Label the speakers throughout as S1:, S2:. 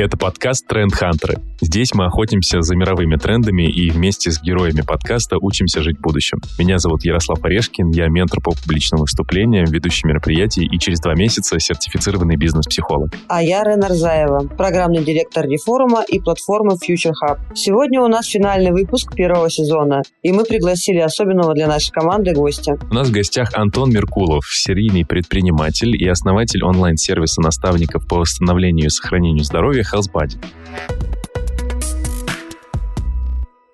S1: Это подкаст «Тренд Хантеры». Здесь мы охотимся за мировыми трендами и вместе с героями подкаста учимся жить будущим. Меня зовут Ярослав Орешкин, я ментор по публичным выступлениям, ведущий мероприятий и через два месяца сертифицированный бизнес-психолог.
S2: А я Рена Рзаева, программный директор Реформа и платформы Future Hub. Сегодня у нас финальный выпуск первого сезона, и мы пригласили особенного для нашей команды гостя.
S1: У нас в гостях Антон Меркулов, серийный предприниматель и основатель онлайн-сервиса наставников по восстановлению и сохранению здоровья HealthBuddy.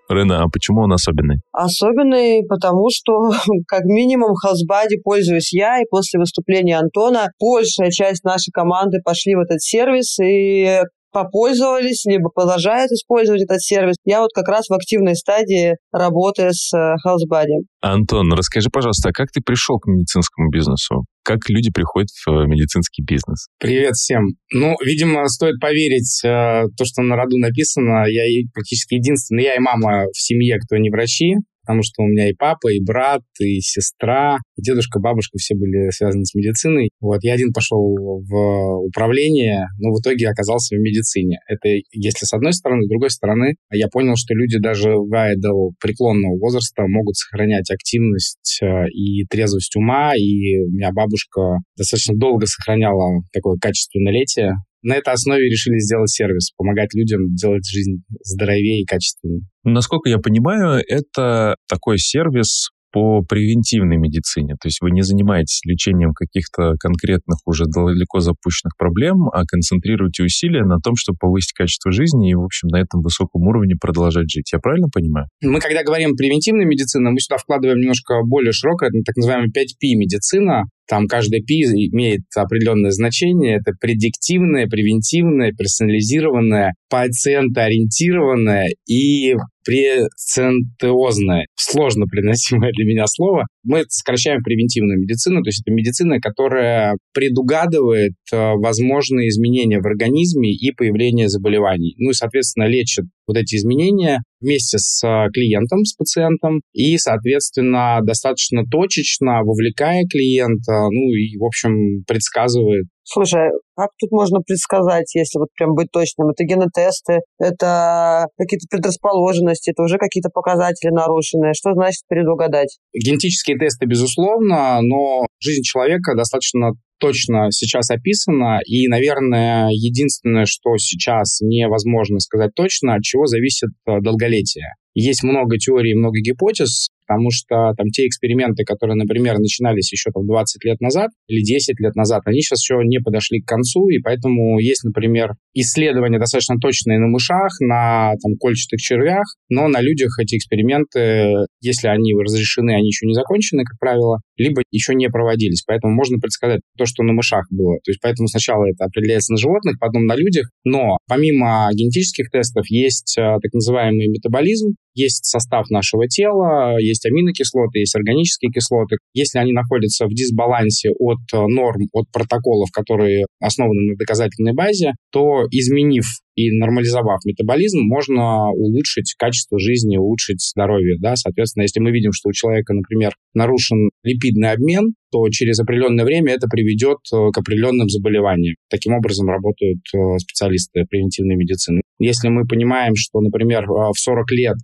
S1: Рена, а почему он особенный?
S2: Особенный, потому что, как минимум, HealthBuddy пользуюсь я, и после выступления Антона большая часть нашей команды пошли в этот сервис, и попользовались, либо продолжают использовать этот сервис. Я вот как раз в активной стадии работы с HealthBuddy.
S1: Антон, расскажи, пожалуйста, а как ты пришел к медицинскому бизнесу? Как люди приходят в медицинский бизнес?
S3: Привет всем. Ну, видимо, стоит поверить э, то, что на роду написано. Я практически единственный, я и мама в семье, кто не врачи потому что у меня и папа, и брат, и сестра, и дедушка, бабушка все были связаны с медициной. Вот, я один пошел в управление, но в итоге оказался в медицине. Это если с одной стороны, с другой стороны, я понял, что люди даже до преклонного возраста могут сохранять активность э, и трезвость ума, и у меня бабушка достаточно долго сохраняла такое качественное летие, на этой основе решили сделать сервис, помогать людям делать жизнь здоровее и качественнее.
S1: Насколько я понимаю, это такой сервис по превентивной медицине. То есть вы не занимаетесь лечением каких-то конкретных уже далеко запущенных проблем, а концентрируете усилия на том, чтобы повысить качество жизни и, в общем, на этом высоком уровне продолжать жить. Я правильно понимаю?
S3: Мы, когда говорим превентивная медицина, мы сюда вкладываем немножко более широкое, это так называемая 5P медицина. Там каждый P имеет определенное значение. Это предиктивное, превентивное, персонализированное, пациентоориентированное и прецентеозное. Сложно приносимое для меня слово. Мы сокращаем превентивную медицину, то есть это медицина, которая предугадывает э, возможные изменения в организме и появление заболеваний. Ну и, соответственно, лечит вот эти изменения вместе с э, клиентом, с пациентом, и, соответственно, достаточно точечно, вовлекая клиента, ну и, в общем, предсказывает
S2: Слушай, как тут можно предсказать, если вот прям быть точным? Это генотесты, это какие-то предрасположенности, это уже какие-то показатели нарушенные. Что значит предугадать?
S3: Генетические тесты, безусловно, но жизнь человека достаточно точно сейчас описана, и, наверное, единственное, что сейчас невозможно сказать точно, от чего зависит э, долголетие. Есть много теорий, много гипотез, потому что там те эксперименты, которые, например, начинались еще там 20 лет назад или 10 лет назад, они сейчас еще не подошли к концу, и поэтому есть, например, исследования достаточно точные на мышах, на там кольчатых червях, но на людях эти эксперименты, если они разрешены, они еще не закончены, как правило, либо еще не проводились. Поэтому можно предсказать то, что на мышах было. То есть поэтому сначала это определяется на животных, потом на людях, но помимо генетических тестов есть э, так называемый метаболизм, есть состав нашего тела, есть аминокислоты, есть органические кислоты. Если они находятся в дисбалансе от э, норм, от протоколов, которые основаны на доказательной базе, то изменив и нормализовав метаболизм, можно улучшить качество жизни, улучшить здоровье. Да? Соответственно, если мы видим, что у человека, например, нарушен липидный обмен, то через определенное время это приведет э, к определенным заболеваниям. Таким образом работают э, специалисты превентивной медицины. Если мы понимаем, что, например, э, в 40 лет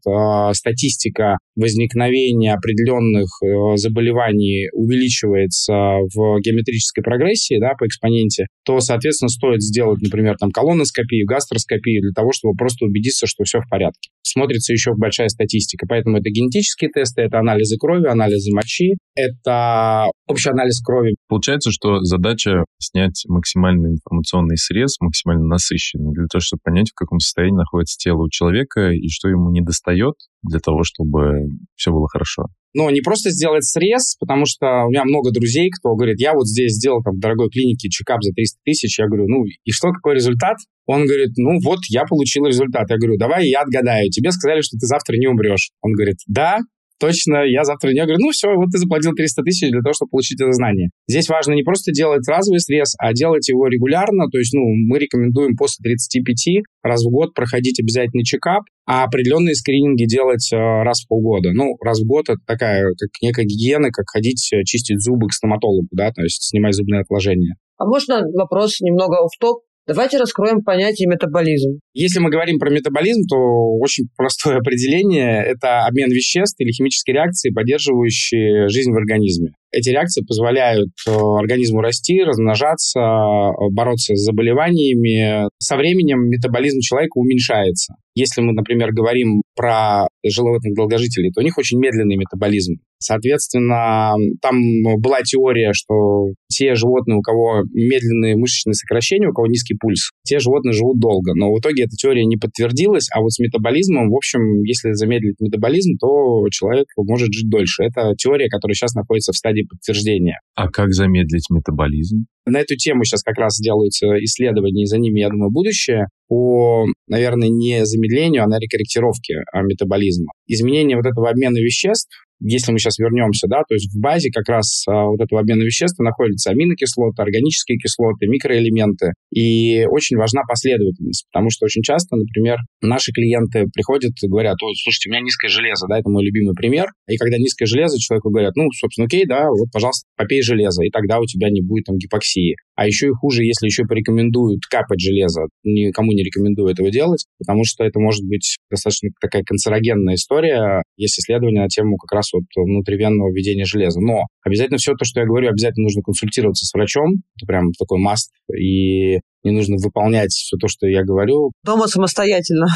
S3: статистика возникновения определенных заболеваний увеличивается в геометрической прогрессии да, по экспоненте, то, соответственно, стоит сделать, например, там, колоноскопию, гастроскопию для того, чтобы просто убедиться, что все в порядке. Смотрится еще большая статистика, поэтому это генетические тесты, это анализы крови, анализы мочи, это общий анализ крови.
S1: Получается, что задача снять максимальный информационный срез, максимально насыщенный, для того, чтобы понять, в каком состоянии находится тело у человека и что ему не достает для того, чтобы все было хорошо.
S3: Но не просто сделать срез, потому что у меня много друзей, кто говорит, я вот здесь сделал там в дорогой клинике чекап за 300 тысяч. Я говорю, ну и что, какой результат? Он говорит, ну вот я получил результат. Я говорю, давай я отгадаю. Тебе сказали, что ты завтра не умрешь. Он говорит, да, точно, я завтра не говорю, ну все, вот ты заплатил 300 тысяч для того, чтобы получить это знание. Здесь важно не просто делать разовый срез, а делать его регулярно, то есть, ну, мы рекомендуем после 35 раз в год проходить обязательный чекап, а определенные скрининги делать э, раз в полгода. Ну, раз в год это такая, как некая гигиена, как ходить э, чистить зубы к стоматологу, да, то есть снимать зубные отложения.
S2: А можно вопрос немного в топ Давайте раскроем понятие метаболизм.
S3: Если мы говорим про метаболизм, то очень простое определение – это обмен веществ или химические реакции, поддерживающие жизнь в организме. Эти реакции позволяют э, организму расти, размножаться, э, бороться с заболеваниями. Со временем метаболизм человека уменьшается. Если мы, например, говорим про животных долгожителей, то у них очень медленный метаболизм. Соответственно, там была теория, что те животные, у кого медленные мышечные сокращения, у кого низкий пульс, те животные живут долго. Но в итоге эта теория не подтвердилась, а вот с метаболизмом, в общем, если замедлить метаболизм, то человек может жить дольше. Это теория, которая сейчас находится в стадии подтверждения.
S1: А как замедлить метаболизм?
S3: На эту тему сейчас как раз делаются исследования, и за ними, я думаю, будущее по, наверное, не замедлению, а на рекорректировке метаболизма. Изменение вот этого обмена веществ если мы сейчас вернемся, да, то есть в базе как раз а, вот этого обмена веществ находятся аминокислоты, органические кислоты, микроэлементы. И очень важна последовательность, потому что очень часто, например, наши клиенты приходят и говорят, ой, слушайте, у меня низкое железо, да, это мой любимый пример. И когда низкое железо, человеку говорят, ну, собственно, окей, да, вот, пожалуйста, попей железо, и тогда у тебя не будет там гипоксии. А еще и хуже, если еще порекомендуют капать железо. Никому не рекомендую этого делать, потому что это может быть достаточно такая канцерогенная история. Есть исследования на тему как раз вот внутривенного введения железа. Но обязательно все то, что я говорю, обязательно нужно консультироваться с врачом. Это прям такой маст. И не нужно выполнять все то, что я говорю.
S2: Дома самостоятельно.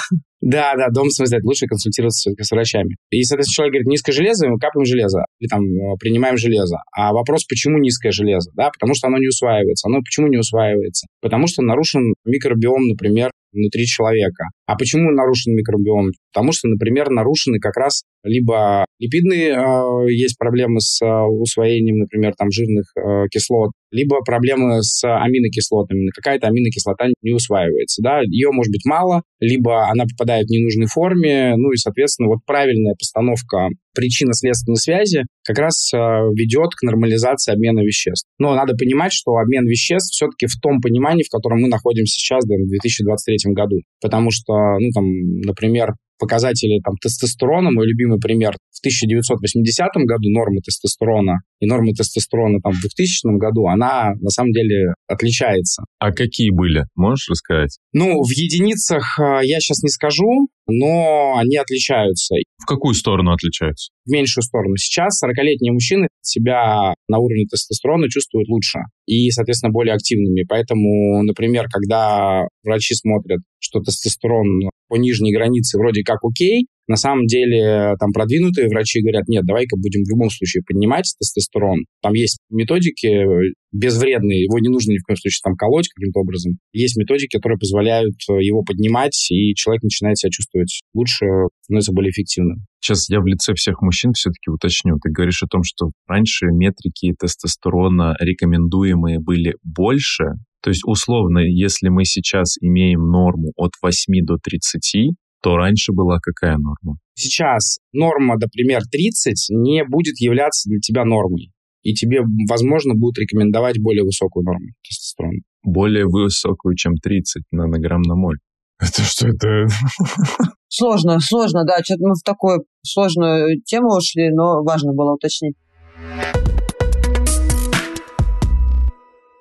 S3: Да, да, дома самостоятельно. Лучше консультироваться все-таки с врачами. И, соответственно, человек говорит, низкое железо, мы капаем железо, или там э, принимаем железо. А вопрос, почему низкое железо? Да, потому что оно не усваивается. Оно почему не усваивается? Потому что нарушен микробиом, например, внутри человека. А почему нарушен микробиом? Потому что, например, нарушены как раз либо липидные, э, есть проблемы с э, усвоением, например, там жирных э, кислот, либо проблемы с аминокислотами. Какая-то аминокислота не усваивается, да, ее может быть мало, либо она в ненужной форме, ну и, соответственно, вот правильная постановка причинно-следственной связи как раз э, ведет к нормализации обмена веществ. Но надо понимать, что обмен веществ все-таки в том понимании, в котором мы находимся сейчас, да, в 2023 году. Потому что, ну, там, например, показатели там, тестостерона, мой любимый пример, в 1980 году норма тестостерона и норма тестостерона там, в 2000 году, она на самом деле отличается.
S1: А какие были? Можешь рассказать?
S3: Ну, в единицах э, я сейчас не скажу, но они отличаются.
S1: В какую сторону отличаются?
S3: В меньшую сторону. Сейчас 40-летние мужчины себя на уровне тестостерона чувствуют лучше и, соответственно, более активными. Поэтому, например, когда врачи смотрят, что тестостерон по нижней границе вроде как окей, на самом деле там продвинутые врачи говорят, нет, давай-ка будем в любом случае поднимать тестостерон. Там есть методики безвредные, его не нужно ни в коем случае там колоть каким-то образом. Есть методики, которые позволяют э, его поднимать, и человек начинает себя чувствовать лучше, становится более эффективным.
S1: Сейчас я в лице всех мужчин все-таки уточню. Ты говоришь о том, что раньше метрики тестостерона рекомендуемые были больше, то есть, условно, если мы сейчас имеем норму от 8 до 30, то раньше была какая норма?
S3: Сейчас норма, например, 30 не будет являться для тебя нормой. И тебе, возможно, будут рекомендовать более высокую норму тестостерона.
S1: Более высокую, чем 30 нанограмм на моль. Это что это?
S2: Сложно, сложно, да. Что-то мы в такую сложную тему ушли, но важно было уточнить.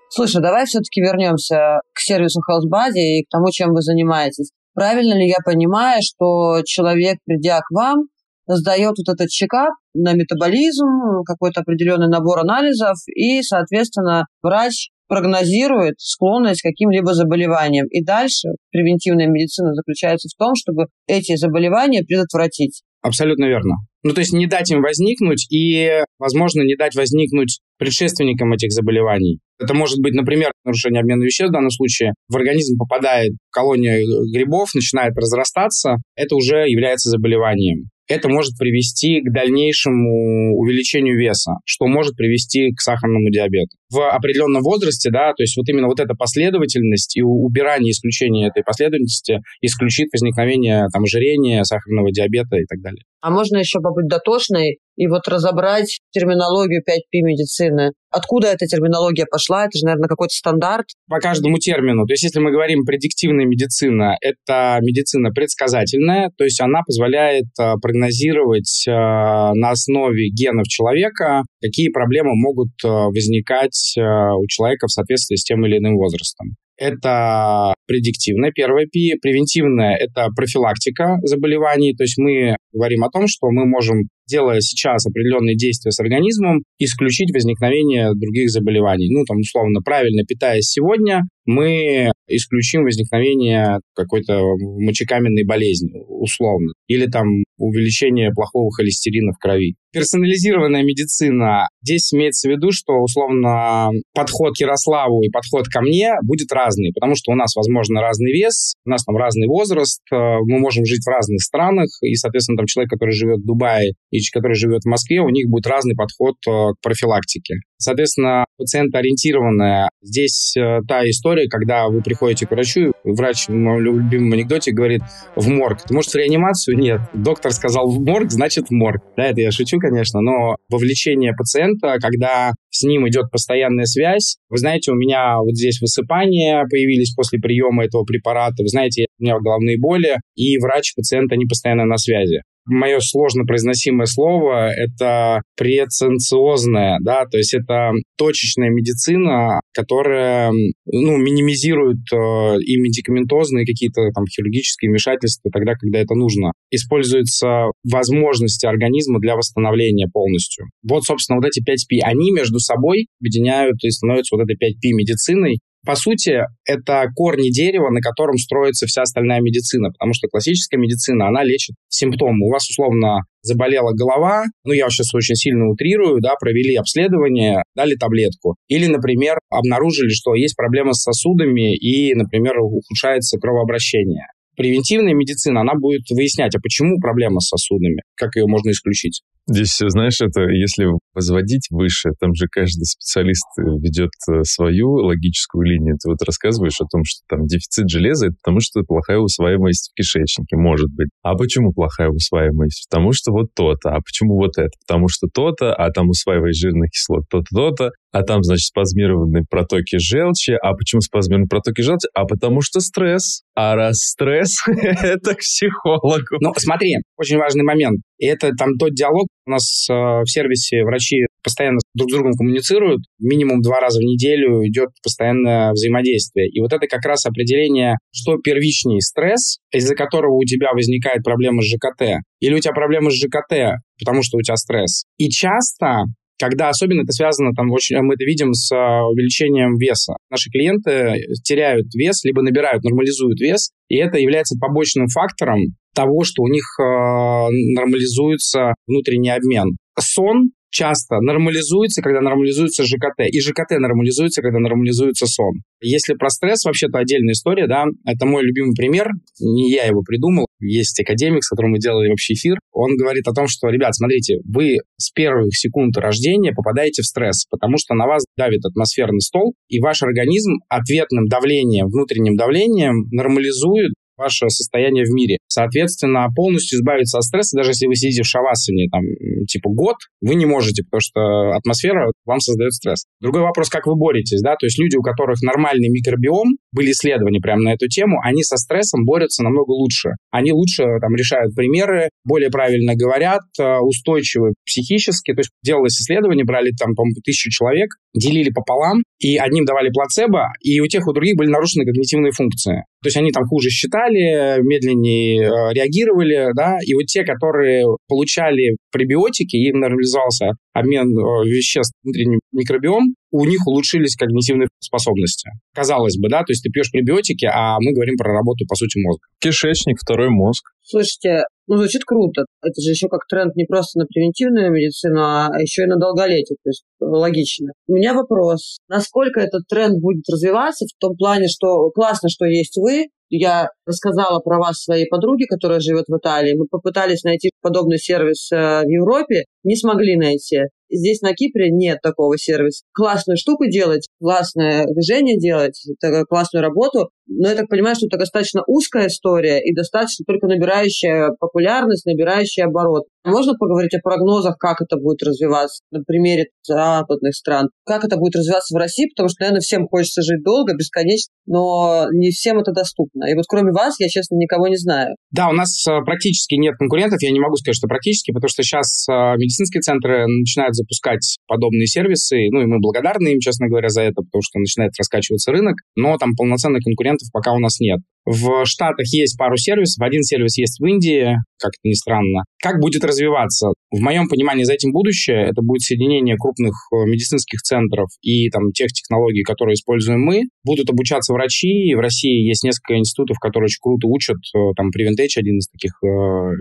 S2: Слушай, давай все-таки вернемся к сервису HealthBuddy и к тому, чем вы занимаетесь. Правильно ли я понимаю, что человек, придя к вам, сдает вот этот чекап на метаболизм, какой-то определенный набор анализов, и, соответственно, врач прогнозирует склонность к каким-либо заболеваниям. И дальше превентивная медицина заключается в том, чтобы эти заболевания предотвратить.
S3: Абсолютно верно. Ну, то есть не дать им возникнуть и, возможно, не дать возникнуть предшественникам этих заболеваний. Это может быть, например, нарушение обмена веществ в данном случае. В организм попадает колония грибов, начинает разрастаться. Это уже является заболеванием это может привести к дальнейшему увеличению веса, что может привести к сахарному диабету. В определенном возрасте, да, то есть вот именно вот эта последовательность и убирание, исключение этой последовательности исключит возникновение там ожирения, сахарного диабета и так далее.
S2: А можно еще побыть дотошной и вот разобрать терминологию 5P медицины. Откуда эта терминология пошла? Это же, наверное, какой-то стандарт.
S3: По каждому термину. То есть, если мы говорим предиктивная медицина, это медицина предсказательная, то есть она позволяет э, прогнозировать э, на основе генов человека какие проблемы могут э, возникать э, у человека в соответствии с тем или иным возрастом. Это предиктивное, первое P. Превентивное – это профилактика заболеваний. То есть мы говорим о том, что мы можем, делая сейчас определенные действия с организмом, исключить возникновение других заболеваний. Ну, там, условно, правильно питаясь сегодня, мы исключим возникновение какой-то мочекаменной болезни, условно. Или там увеличение плохого холестерина в крови. Персонализированная медицина. Здесь имеется в виду, что, условно, подход к Ярославу и подход ко мне будет разный, потому что у нас, возможно, разный вес, у нас там разный возраст, э, мы можем жить в разных странах, и, соответственно, там человек, который живет в Дубае и который живет в Москве, у них будет разный подход э, к профилактике. Соответственно, пациентоориентированная. Здесь э, та история, когда вы приходите к врачу, врач в моем любимом анекдоте говорит в морг. Ты можешь в реанимацию? Нет. Доктор сказал в морг, значит в морг. Да, это я шучу, конечно, но вовлечение пациента, когда с ним идет постоянная связь. Вы знаете, у меня вот здесь высыпания появились после приема этого препарата. Вы знаете, у меня головные боли, и врач пациента не постоянно на связи мое сложно произносимое слово, это преценциозная, да, то есть это точечная медицина, которая, ну, минимизирует э, и медикаментозные какие-то там хирургические вмешательства тогда, когда это нужно. Используются возможности организма для восстановления полностью. Вот, собственно, вот эти 5P, они между собой объединяют и становятся вот этой 5P медициной, по сути, это корни дерева, на котором строится вся остальная медицина, потому что классическая медицина, она лечит симптомы. У вас, условно, заболела голова, ну, я сейчас очень сильно утрирую, да, провели обследование, дали таблетку. Или, например, обнаружили, что есть проблема с сосудами и, например, ухудшается кровообращение. Превентивная медицина, она будет выяснять, а почему проблема с сосудами, как ее можно исключить.
S1: Здесь, знаешь, это если возводить выше, там же каждый специалист э, ведет э, свою логическую линию. Ты вот рассказываешь о том, что там дефицит железа, это потому что плохая усваиваемость в кишечнике, может быть. А почему плохая усваиваемость? Потому что вот то-то. А почему вот это? Потому что то-то, а там усваиваешь жирных кислот то-то, то-то, а там, значит, спазмированные протоки желчи. А почему спазмированные протоки желчи? А потому что стресс. А раз стресс, это к психологу.
S3: Ну, смотри, очень важный момент. И это там тот диалог, у нас э, в сервисе врачи постоянно друг с другом коммуницируют, минимум два раза в неделю идет постоянное взаимодействие. И вот это как раз определение, что первичнее стресс, из-за которого у тебя возникает проблема с ЖКТ, или у тебя проблема с ЖКТ, потому что у тебя стресс. И часто когда особенно это связано, там, очень, мы это видим с а, увеличением веса. Наши клиенты теряют вес, либо набирают, нормализуют вес, и это является побочным фактором того, что у них э, нормализуется внутренний обмен. Сон часто нормализуется, когда нормализуется ЖКТ, и ЖКТ нормализуется, когда нормализуется сон. Если про стресс, вообще-то отдельная история, да, это мой любимый пример, не я его придумал, есть академик, с которым мы делали вообще эфир, он говорит о том, что, ребят, смотрите, вы с первых секунд рождения попадаете в стресс, потому что на вас давит атмосферный стол, и ваш организм ответным давлением, внутренним давлением нормализует ваше состояние в мире. Соответственно, полностью избавиться от стресса, даже если вы сидите в шавасане, там, типа год, вы не можете, потому что атмосфера вам создает стресс. Другой вопрос, как вы боретесь, да, то есть люди, у которых нормальный микробиом, были исследования прямо на эту тему, они со стрессом борются намного лучше. Они лучше там решают примеры, более правильно говорят, э, устойчивы психически. То есть делалось исследование, брали там, по-моему, тысячу человек, делили пополам, и одним давали плацебо, и у тех, у других были нарушены когнитивные функции. То есть они там хуже считали, медленнее э, реагировали, да, и вот те, которые получали пребиотики, им нормализовался обмен э, веществ внутренний микробиом, у них улучшились когнитивные способности. Казалось бы, да, то есть ты пьешь пребиотики, а мы говорим про работу, по сути, мозга.
S1: Кишечник, второй мозг.
S2: Слушайте, ну, звучит круто. Это же еще как тренд не просто на превентивную медицину, а еще и на долголетие. То есть логично. У меня вопрос. Насколько этот тренд будет развиваться в том плане, что классно, что есть вы, я рассказала про вас своей подруге, которая живет в Италии. Мы попытались найти подобный сервис э, в Европе, не смогли найти. Здесь на Кипре нет такого сервиса. Классную штуку делать, классное движение делать, классную работу, но я так понимаю, что это достаточно узкая история и достаточно только набирающая популярность, набирающая оборот. Можно поговорить о прогнозах, как это будет развиваться на примере западных стран? Как это будет развиваться в России? Потому что, наверное, всем хочется жить долго, бесконечно, но не всем это доступно. И вот кроме вас, я, честно, никого не знаю.
S3: Да, у нас э, практически нет конкурентов. Я не могу сказать, что практически, потому что сейчас э, медицинские центры начинают запускать подобные сервисы. Ну, и мы благодарны им, честно говоря, за это, потому что начинает раскачиваться рынок. Но там полноценных конкурентов пока у нас нет. В Штатах есть пару сервисов. Один сервис есть в Индии, как это ни странно. Как будет развиваться? В моем понимании за этим будущее. Это будет соединение крупных э, медицинских центров и там тех технологий, которые используем мы. Будут обучаться врачи. В России есть несколько институтов, которые очень круто учат. Э, там Preventech один из таких э,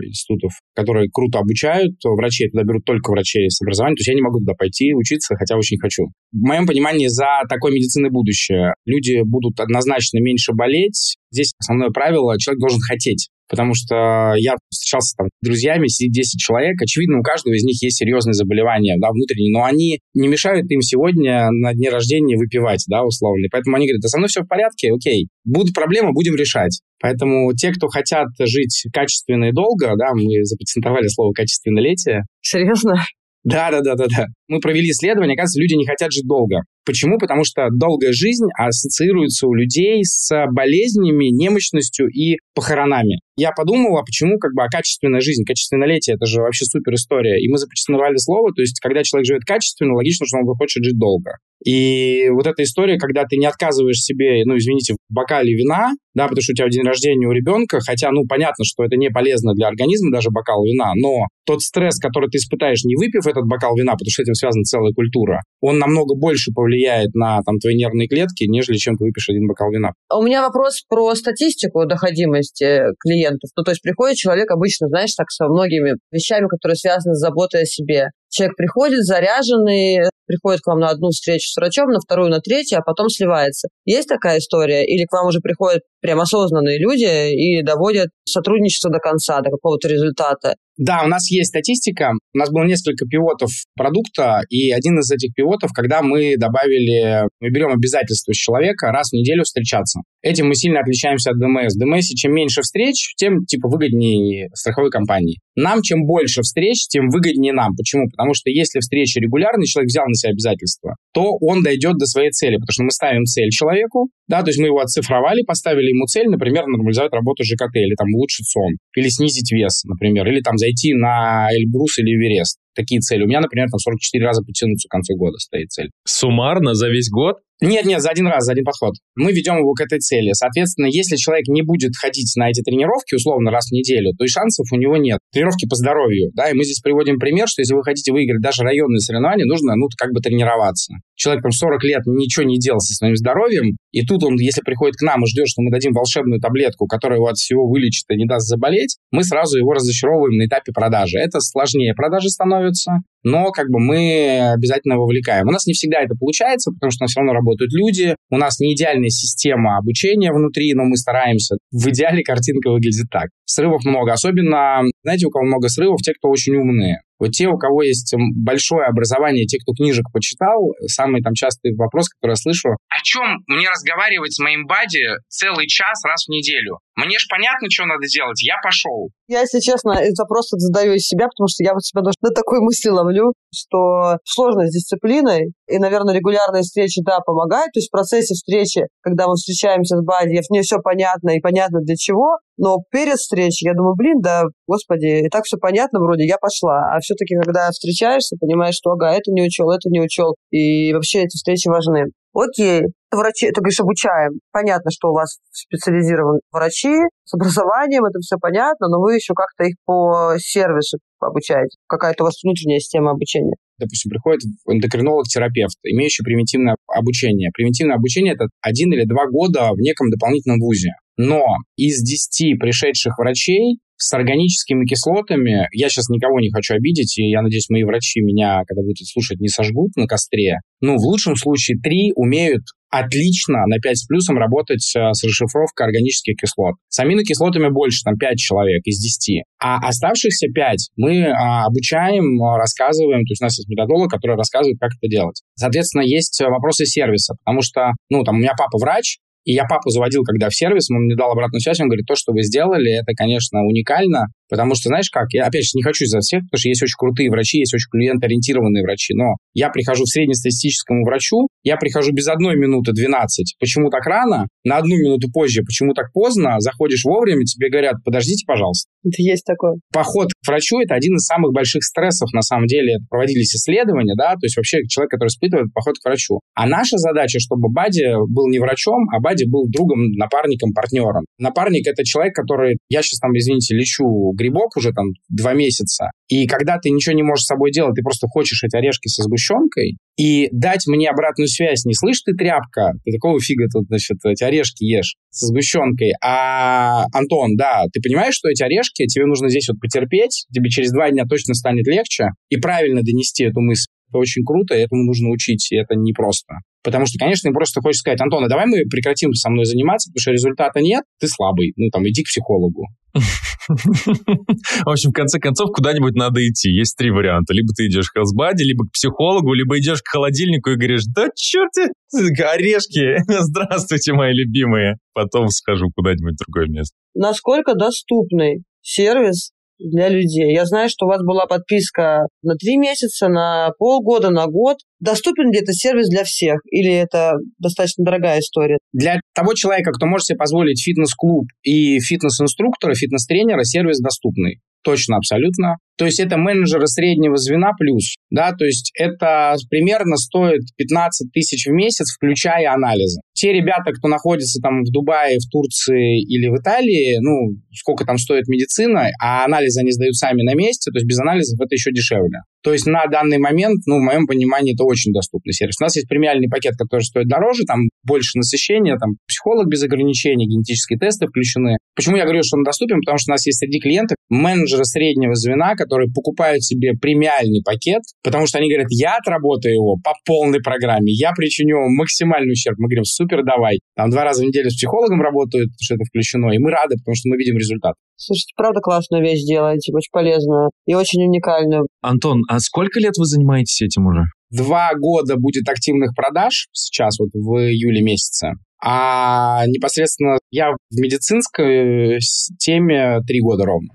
S3: институтов, которые круто обучают. Врачей туда берут только врачей с образованием. То есть я не могу туда пойти учиться, хотя очень хочу. В моем понимании за такой медицины будущее. Люди будут однозначно меньше болеть. Здесь основное правило, человек должен хотеть. Потому что я встречался там с друзьями, сидит 10 человек, очевидно, у каждого из них есть серьезные заболевания, да, внутренние, но они не мешают им сегодня на дне рождения выпивать, да, условно. Поэтому они говорят, да со мной все в порядке, окей, будут проблемы, будем решать. Поэтому те, кто хотят жить качественно и долго, да, мы запатентовали слово «качественнолетие».
S2: Серьезно?
S3: Да, да, да, да, да. Мы провели исследование, оказывается, люди не хотят жить долго. Почему? Потому что долгая жизнь ассоциируется у людей с болезнями, немощностью и похоронами. Я подумал, а почему как бы а качественная жизнь, качественнолетие, это же вообще супер история. И мы запатентовали слово, то есть когда человек живет качественно, логично, что он хочет жить долго. И вот эта история, когда ты не отказываешь себе, ну, извините, в бокале вина, да, потому что у тебя день рождения у ребенка, хотя, ну, понятно, что это не полезно для организма, даже бокал вина, но тот стресс, который ты испытаешь, не выпив этот бокал вина, потому что этим связана целая культура, он намного больше повлияет на там, твои нервные клетки, нежели чем ты выпьешь один бокал вина.
S2: У меня вопрос про статистику доходимости клиентов. Ну, то есть приходит человек обычно, знаешь, так со многими вещами, которые связаны с заботой о себе. Человек приходит заряженный, приходит к вам на одну встречу с врачом, на вторую, на третью, а потом сливается. Есть такая история? Или к вам уже приходят прям осознанные люди и доводят сотрудничество до конца, до какого-то результата?
S3: Да, у нас есть статистика. У нас было несколько пивотов продукта, и один из этих пивотов, когда мы добавили, мы берем обязательство с человека раз в неделю встречаться. Этим мы сильно отличаемся от ДМС. ДМС, чем меньше встреч, тем типа выгоднее страховой компании. Нам чем больше встреч, тем выгоднее нам. Почему? Потому что если встречи регулярные, человек взял на себя обязательства, то он дойдет до своей цели, потому что мы ставим цель человеку, да, то есть мы его оцифровали, поставили ему цель, например, нормализовать работу ЖКТ, или там улучшить сон, или снизить вес, например, или там зайти на Эльбрус или Эверест. Такие цели. У меня, например, там 44 раза потянуться к концу года стоит цель.
S1: Суммарно за весь год?
S3: Нет, нет, за один раз, за один подход. Мы ведем его к этой цели. Соответственно, если человек не будет ходить на эти тренировки, условно, раз в неделю, то и шансов у него нет. Тренировки по здоровью, да, и мы здесь приводим пример, что если вы хотите выиграть даже районные соревнования, нужно, ну, как бы тренироваться. Человек там 40 лет ничего не делал со своим здоровьем, и тут он, если приходит к нам и ждет, что мы дадим волшебную таблетку, которая его от всего вылечит и не даст заболеть, мы сразу его разочаровываем на этапе продажи. Это сложнее продажи становится, становятся но как бы мы обязательно вовлекаем. У нас не всегда это получается, потому что у нас все равно работают люди, у нас не идеальная система обучения внутри, но мы стараемся. В идеале картинка выглядит так. Срывов много, особенно, знаете, у кого много срывов, те, кто очень умные. Вот те, у кого есть большое образование, те, кто книжек почитал, самый там частый вопрос, который я слышу, о чем мне разговаривать с моим бади целый час раз в неделю? Мне ж понятно, что надо делать, я пошел.
S2: Я, если честно, этот вопрос задаю из себя, потому что я вот себя даже на такой мысли ловлю, что сложно с дисциплиной, и, наверное, регулярные встречи, да, помогают. То есть в процессе встречи, когда мы встречаемся с Бади, мне все понятно и понятно для чего, но перед встречей я думаю, блин, да, господи, и так все понятно вроде, я пошла. А все-таки, когда встречаешься, понимаешь, что, ага, это не учел, это не учел, и вообще эти встречи важны. Окей, врачи, ты говоришь, обучаем. Понятно, что у вас специализированные врачи с образованием, это все понятно, но вы еще как-то их по сервису обучаете. Какая-то у вас внутренняя система обучения.
S3: Допустим, приходит эндокринолог-терапевт, имеющий примитивное обучение. Примитивное обучение – это один или два года в неком дополнительном вузе. Но из 10 пришедших врачей с органическими кислотами, я сейчас никого не хочу обидеть, и я надеюсь, мои врачи меня, когда будут слушать, не сожгут на костре. Ну, в лучшем случае, три умеют отлично на 5 с плюсом работать э, с расшифровкой органических кислот. С аминокислотами больше, там 5 человек из 10. А оставшихся 5 мы а, обучаем, рассказываем, то есть у нас есть методолог, который рассказывает, как это делать. Соответственно, есть вопросы сервиса, потому что, ну, там, у меня папа врач, И я папу заводил, когда в сервис, он мне дал обратную связь, он говорит, то, что вы сделали, это, конечно, уникально, потому что, знаешь как, я, опять же, не хочу за всех, потому что есть очень крутые врачи, есть очень клиент-ориентированные врачи, но я прихожу в среднестатистическому врачу, я прихожу без одной минуты 12. Почему так рано? На одну минуту позже. Почему так поздно? Заходишь вовремя, тебе говорят, подождите, пожалуйста.
S2: Это есть такое.
S3: Поход к врачу – это один из самых больших стрессов, на самом деле. Проводились исследования, да, то есть вообще человек, который испытывает поход к врачу. А наша задача, чтобы Бади был не врачом, а Бади был другом, напарником, партнером. Напарник – это человек, который, я сейчас там, извините, лечу грибок уже там два месяца, и когда ты ничего не можешь с собой делать, ты просто хочешь эти орешки со сгущенкой, и дать мне обратную связь. Не слышь ты, тряпка, ты такого фига тут, значит, эти орешки ешь со сгущенкой. А, Антон, да, ты понимаешь, что эти орешки, тебе нужно здесь вот потерпеть, тебе через два дня точно станет легче, и правильно донести эту мысль. Это очень круто, и этому нужно учить, и это непросто. Потому что, конечно, им просто хочешь сказать, Антон, а давай мы прекратим со мной заниматься, потому что результата нет, ты слабый, ну там иди к психологу.
S1: В общем, в конце концов, куда-нибудь надо идти. Есть три варианта. Либо ты идешь к хелсбаде, либо к психологу, либо идешь к холодильнику и говоришь, да черт, орешки, здравствуйте, мои любимые. Потом схожу куда-нибудь в другое место.
S2: Насколько доступный сервис для людей. Я знаю, что у вас была подписка на три месяца, на полгода, на год. Доступен ли этот сервис для всех? Или это достаточно дорогая история?
S3: Для того человека, кто может себе позволить фитнес-клуб и фитнес-инструктора, фитнес-тренера, сервис доступный. Точно, абсолютно. То есть это менеджеры среднего звена плюс, да, то есть это примерно стоит 15 тысяч в месяц, включая анализы. Те ребята, кто находится там в Дубае, в Турции или в Италии, ну, сколько там стоит медицина, а анализы они сдают сами на месте, то есть без анализов это еще дешевле. То есть на данный момент, ну, в моем понимании, это очень доступный сервис. У нас есть премиальный пакет, который стоит дороже, там больше насыщения, там психолог без ограничений, генетические тесты включены. Почему я говорю, что он доступен? Потому что у нас есть среди клиентов менеджеры среднего звена, которые покупают себе премиальный пакет, потому что они говорят, я отработаю его по полной программе, я причиню максимальный ущерб. Мы говорим, супер, давай. Там два раза в неделю с психологом работают, что это включено, и мы рады, потому что мы видим результат.
S2: Слушайте, правда классную вещь делаете, очень полезную и очень уникальную.
S1: Антон, а сколько лет вы занимаетесь этим уже?
S3: Два года будет активных продаж сейчас, вот в июле месяце. А непосредственно я в медицинской теме три года ровно.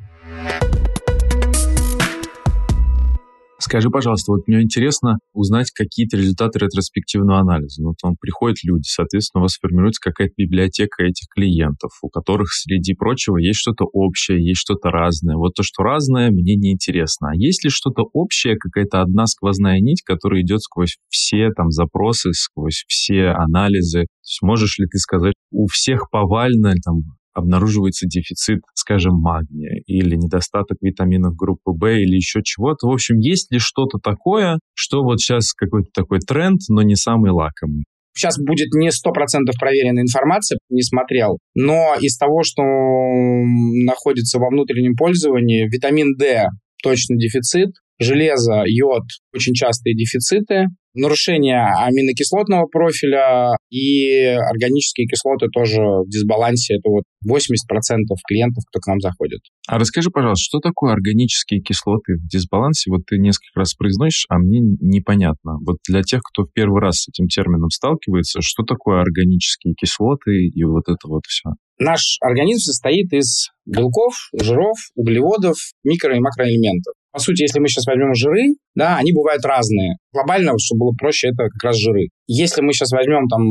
S1: Скажи, пожалуйста, вот мне интересно узнать какие-то результаты ретроспективного анализа. Ну, вот вам приходят люди, соответственно, у вас формируется какая-то библиотека этих клиентов, у которых, среди прочего, есть что-то общее, есть что-то разное. Вот то, что разное, мне не интересно. А есть ли что-то общее, какая-то одна сквозная нить, которая идет сквозь все там запросы, сквозь все анализы? Можешь ли ты сказать, у всех повально там обнаруживается дефицит, скажем, магния или недостаток витаминов группы В или еще чего-то. В общем, есть ли что-то такое, что вот сейчас какой-то такой тренд, но не самый лакомый?
S3: Сейчас будет не 100% проверенная информация, не смотрел, но из того, что находится во внутреннем пользовании, витамин D точно дефицит, железо, йод очень частые дефициты, нарушение аминокислотного профиля и органические кислоты тоже в дисбалансе. Это вот 80% клиентов, кто к нам заходит.
S1: А расскажи, пожалуйста, что такое органические кислоты в дисбалансе? Вот ты несколько раз произносишь, а мне непонятно. Вот для тех, кто в первый раз с этим термином сталкивается, что такое органические кислоты и вот это вот все?
S3: Наш организм состоит из белков, жиров, углеводов, микро- и макроэлементов. По сути, если мы сейчас возьмем жиры, да, они бывают разные. Глобально, чтобы было проще, это как раз жиры. Если мы сейчас возьмем там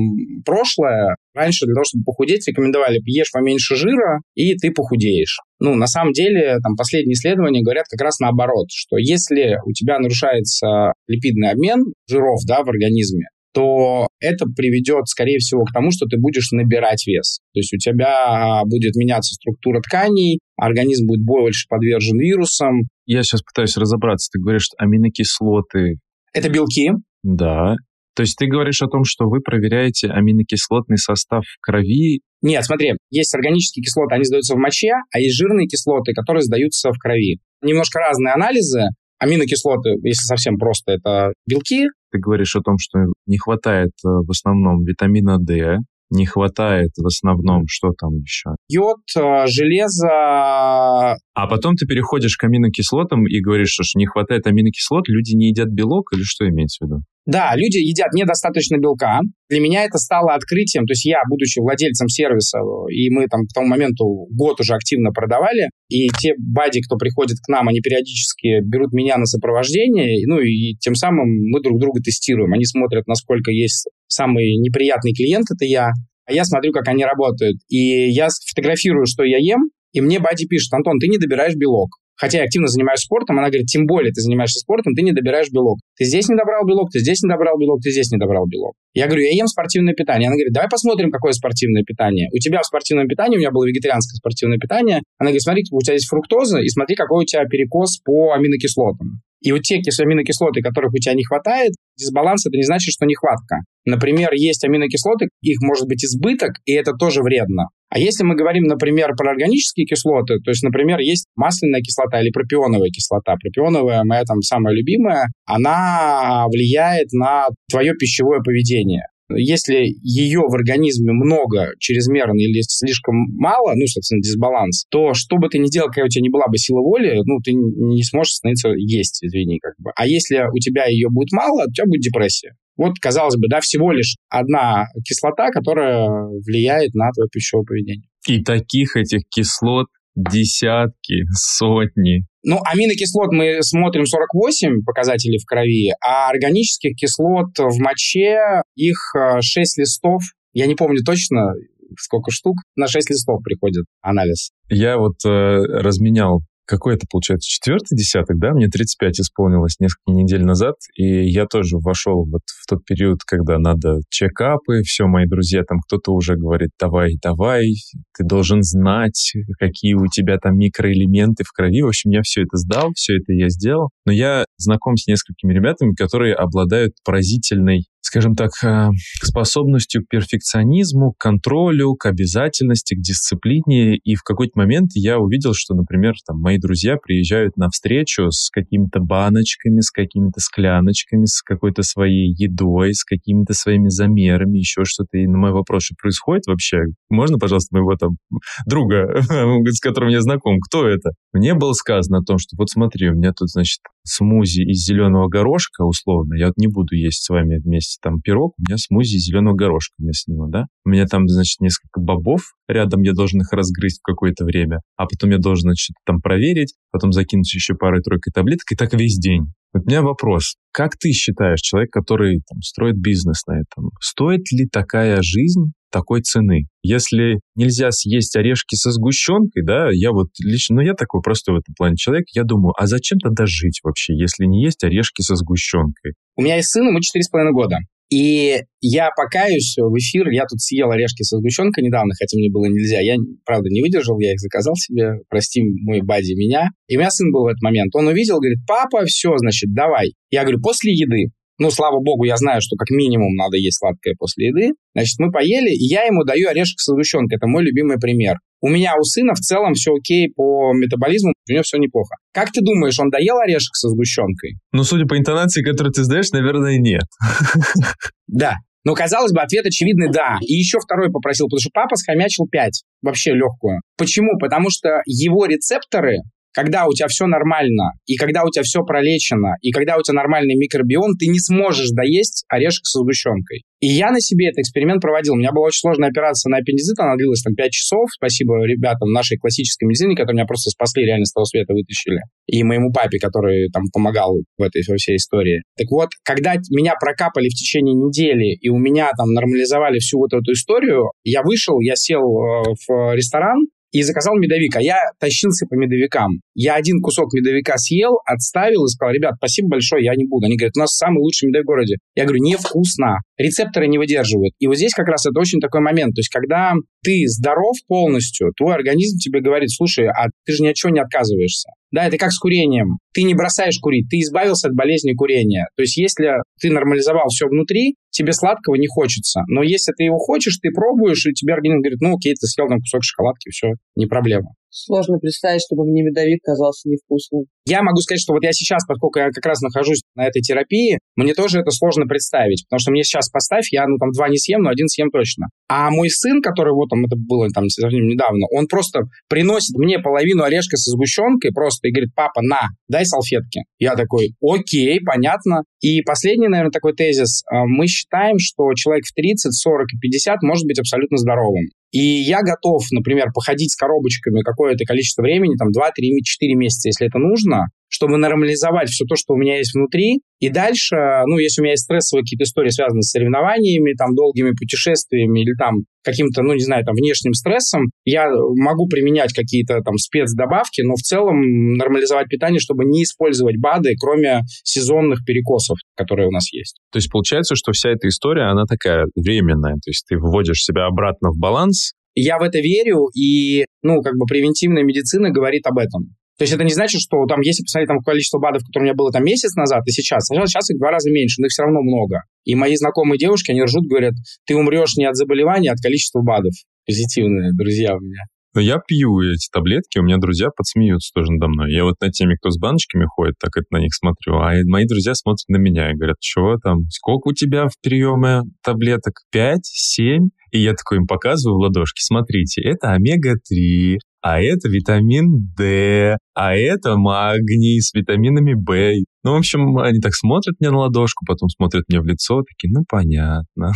S3: прошлое, раньше для того, чтобы похудеть, рекомендовали ешь поменьше жира, и ты похудеешь. Ну, на самом деле, там последние исследования говорят как раз наоборот, что если у тебя нарушается липидный обмен жиров, да, в организме, то это приведет, скорее всего, к тому, что ты будешь набирать вес. То есть у тебя будет меняться структура тканей, организм будет больше подвержен вирусам.
S1: Я сейчас пытаюсь разобраться. Ты говоришь, что аминокислоты...
S3: Это белки.
S1: Да. То есть ты говоришь о том, что вы проверяете аминокислотный состав в крови?
S3: Нет, смотри, есть органические кислоты, они сдаются в моче, а есть жирные кислоты, которые сдаются в крови. Немножко разные анализы, Аминокислоты, если совсем просто, это белки.
S1: Ты говоришь о том, что не хватает э, в основном витамина D, не хватает в основном, что там еще?
S3: Йод, э, железо.
S1: А А потом ты переходишь к аминокислотам и говоришь, что не хватает аминокислот, люди не едят белок или что имеется в виду?
S3: Да, люди едят недостаточно белка. Для меня это стало открытием. То есть я, будучи владельцем сервиса, и мы там к тому моменту год уже активно продавали, и те бади, кто приходит к нам, они периодически берут меня на сопровождение, ну и тем самым мы друг друга тестируем. Они смотрят, насколько есть самый неприятный клиент, это я, а я смотрю, как они работают. И я фотографирую, что я ем, и мне Бади пишет, Антон, ты не добираешь белок хотя я активно занимаюсь спортом, она говорит, тем более ты занимаешься спортом, ты не добираешь белок. Ты здесь не добрал белок, ты здесь не добрал белок, ты здесь не добрал белок. Я говорю, я ем спортивное питание. Она говорит, давай посмотрим, какое спортивное питание. У тебя в спортивном питании, у меня было вегетарианское спортивное питание. Она говорит, смотри, у тебя есть фруктоза, и смотри, какой у тебя перекос по аминокислотам. И вот те аминокислоты, которых у тебя не хватает, дисбаланс это не значит, что нехватка. Например, есть аминокислоты, их может быть избыток, и это тоже вредно. А если мы говорим, например, про органические кислоты, то есть, например, есть масляная кислота или пропионовая кислота. Пропионовая, моя там самая любимая, она влияет на твое пищевое поведение. Если ее в организме много, чрезмерно или слишком мало, ну, собственно, дисбаланс, то что бы ты ни делал, какая у тебя не была бы сила воли, ну, ты не сможешь становиться есть, извини, как бы. А если у тебя ее будет мало, у тебя будет депрессия. Вот, казалось бы, да, всего лишь одна кислота, которая влияет на твое пищевое поведение.
S1: И таких этих кислот десятки, сотни.
S3: Ну, аминокислот мы смотрим 48 показателей в крови, а органических кислот в моче их 6 э, листов. Я не помню точно, сколько штук. На 6 листов приходит анализ.
S1: Я вот э, разменял какой это получается, четвертый десяток, да, мне 35 исполнилось несколько недель назад, и я тоже вошел вот в тот период, когда надо чекапы, все, мои друзья, там кто-то уже говорит, давай, давай, ты должен знать, какие у тебя там микроэлементы в крови. В общем, я все это сдал, все это я сделал, но я знаком с несколькими ребятами, которые обладают поразительной скажем так, э, способностью к перфекционизму, к контролю, к обязательности, к дисциплине. И в какой-то момент я увидел, что, например, там, мои друзья приезжают на встречу с какими-то баночками, с какими-то скляночками, с какой-то своей едой, с какими-то своими замерами, еще что-то. И на мой вопрос, что происходит вообще, можно, пожалуйста, моего там друга, с которым я знаком, кто это? Мне было сказано о том, что вот смотри, у меня тут, значит, смузи из зеленого горошка, условно, я вот не буду есть с вами вместе там пирог, у меня смузи зеленого горошка вместо него, да? У меня там, значит, несколько бобов рядом, я должен их разгрызть в какое-то время, а потом я должен, значит, там проверить, потом закинуть еще парой-тройкой таблеток, и так весь день. Вот у меня вопрос. Как ты считаешь, человек, который там, строит бизнес на этом, стоит ли такая жизнь такой цены. Если нельзя съесть орешки со сгущенкой, да, я вот лично, ну я такой простой в этом плане человек, я думаю, а зачем тогда жить вообще, если не есть орешки со сгущенкой?
S3: У меня есть сын, ему 4,5 года. И я покаюсь в эфир, я тут съел орешки со сгущенкой недавно, хотя мне было нельзя. Я, правда, не выдержал, я их заказал себе, прости мой бади меня. И у меня сын был в этот момент. Он увидел, говорит, папа, все, значит, давай. Я говорю, после еды. Ну, слава богу, я знаю, что как минимум надо есть сладкое после еды. Значит, мы поели, и я ему даю орешек со сгущенкой. Это мой любимый пример. У меня у сына в целом все окей по метаболизму, у него все неплохо. Как ты думаешь, он доел орешек со сгущенкой?
S1: Ну, судя по интонации, которую ты сдаешь, наверное, нет.
S3: Да. Но, казалось бы, ответ очевидный «да». И еще второй попросил, потому что папа схомячил 5, вообще легкую. Почему? Потому что его рецепторы когда у тебя все нормально, и когда у тебя все пролечено, и когда у тебя нормальный микробиом, ты не сможешь доесть орешек со сгущенкой. И я на себе этот эксперимент проводил. У меня была очень сложная операция на аппендицит, она длилась там 5 часов. Спасибо ребятам нашей классической медицине, которые меня просто спасли, реально с того света вытащили. И моему папе, который там помогал в этой во всей истории. Так вот, когда меня прокапали в течение недели, и у меня там нормализовали всю вот эту историю, я вышел, я сел э, в ресторан, и заказал медовик, а я тащился по медовикам. Я один кусок медовика съел, отставил и сказал, ребят, спасибо большое, я не буду. Они говорят, у нас самый лучший медовик в городе. Я говорю, невкусно. Рецепторы не выдерживают. И вот здесь как раз это очень такой момент. То есть, когда ты здоров полностью, твой организм тебе говорит, слушай, а ты же ни от чего не отказываешься. Да, это как с курением. Ты не бросаешь курить, ты избавился от болезни курения. То есть если ты нормализовал все внутри, тебе сладкого не хочется. Но если ты его хочешь, ты пробуешь, и тебе организм говорит, ну окей, ты съел там кусок шоколадки, все, не проблема.
S2: Сложно представить, чтобы мне медовик казался невкусным.
S3: Я могу сказать, что вот я сейчас, поскольку я как раз нахожусь на этой терапии, мне тоже это сложно представить, потому что мне сейчас поставь, я ну там два не съем, но один съем точно. А мой сын, который вот там, это было там совсем недавно, он просто приносит мне половину орешка со сгущенкой просто и говорит, папа, на, дай салфетки. Я такой, окей, понятно. И последний, наверное, такой тезис. А, мы считаем, что человек в 30, 40 и 50 может быть абсолютно здоровым. И я готов, например, походить с коробочками какое-то количество времени, там 2, 3, 4 месяца, если это нужно, чтобы нормализовать все то, что у меня есть внутри. И дальше, ну, если у меня есть стрессовые какие-то истории, связанные с соревнованиями, там, долгими путешествиями или там каким-то, ну, не знаю, там, внешним стрессом, я могу применять какие-то там спецдобавки, но в целом нормализовать питание, чтобы не использовать БАДы, кроме сезонных перекосов, которые у нас есть.
S1: То есть получается, что вся эта история, она такая временная, то есть ты вводишь себя обратно в баланс,
S3: я в это верю, и, ну, как бы превентивная медицина говорит об этом. То есть это не значит, что там, если посмотреть там количество БАДов, которое у меня было там месяц назад и сейчас, сейчас их в два раза меньше, но их все равно много. И мои знакомые девушки, они ржут, говорят, ты умрешь не от заболевания, а от количества БАДов. Позитивные друзья у меня.
S1: Но я пью эти таблетки, у меня друзья подсмеются тоже надо мной. Я вот на теми, кто с баночками ходит, так это на них смотрю, а мои друзья смотрят на меня и говорят, что там, сколько у тебя в приеме таблеток? Пять? Семь? И я такой им показываю в ладошки, смотрите, это омега-3, а это витамин D, а это магний с витаминами В. Ну, в общем, они так смотрят мне на ладошку, потом смотрят мне в лицо, такие, ну, понятно.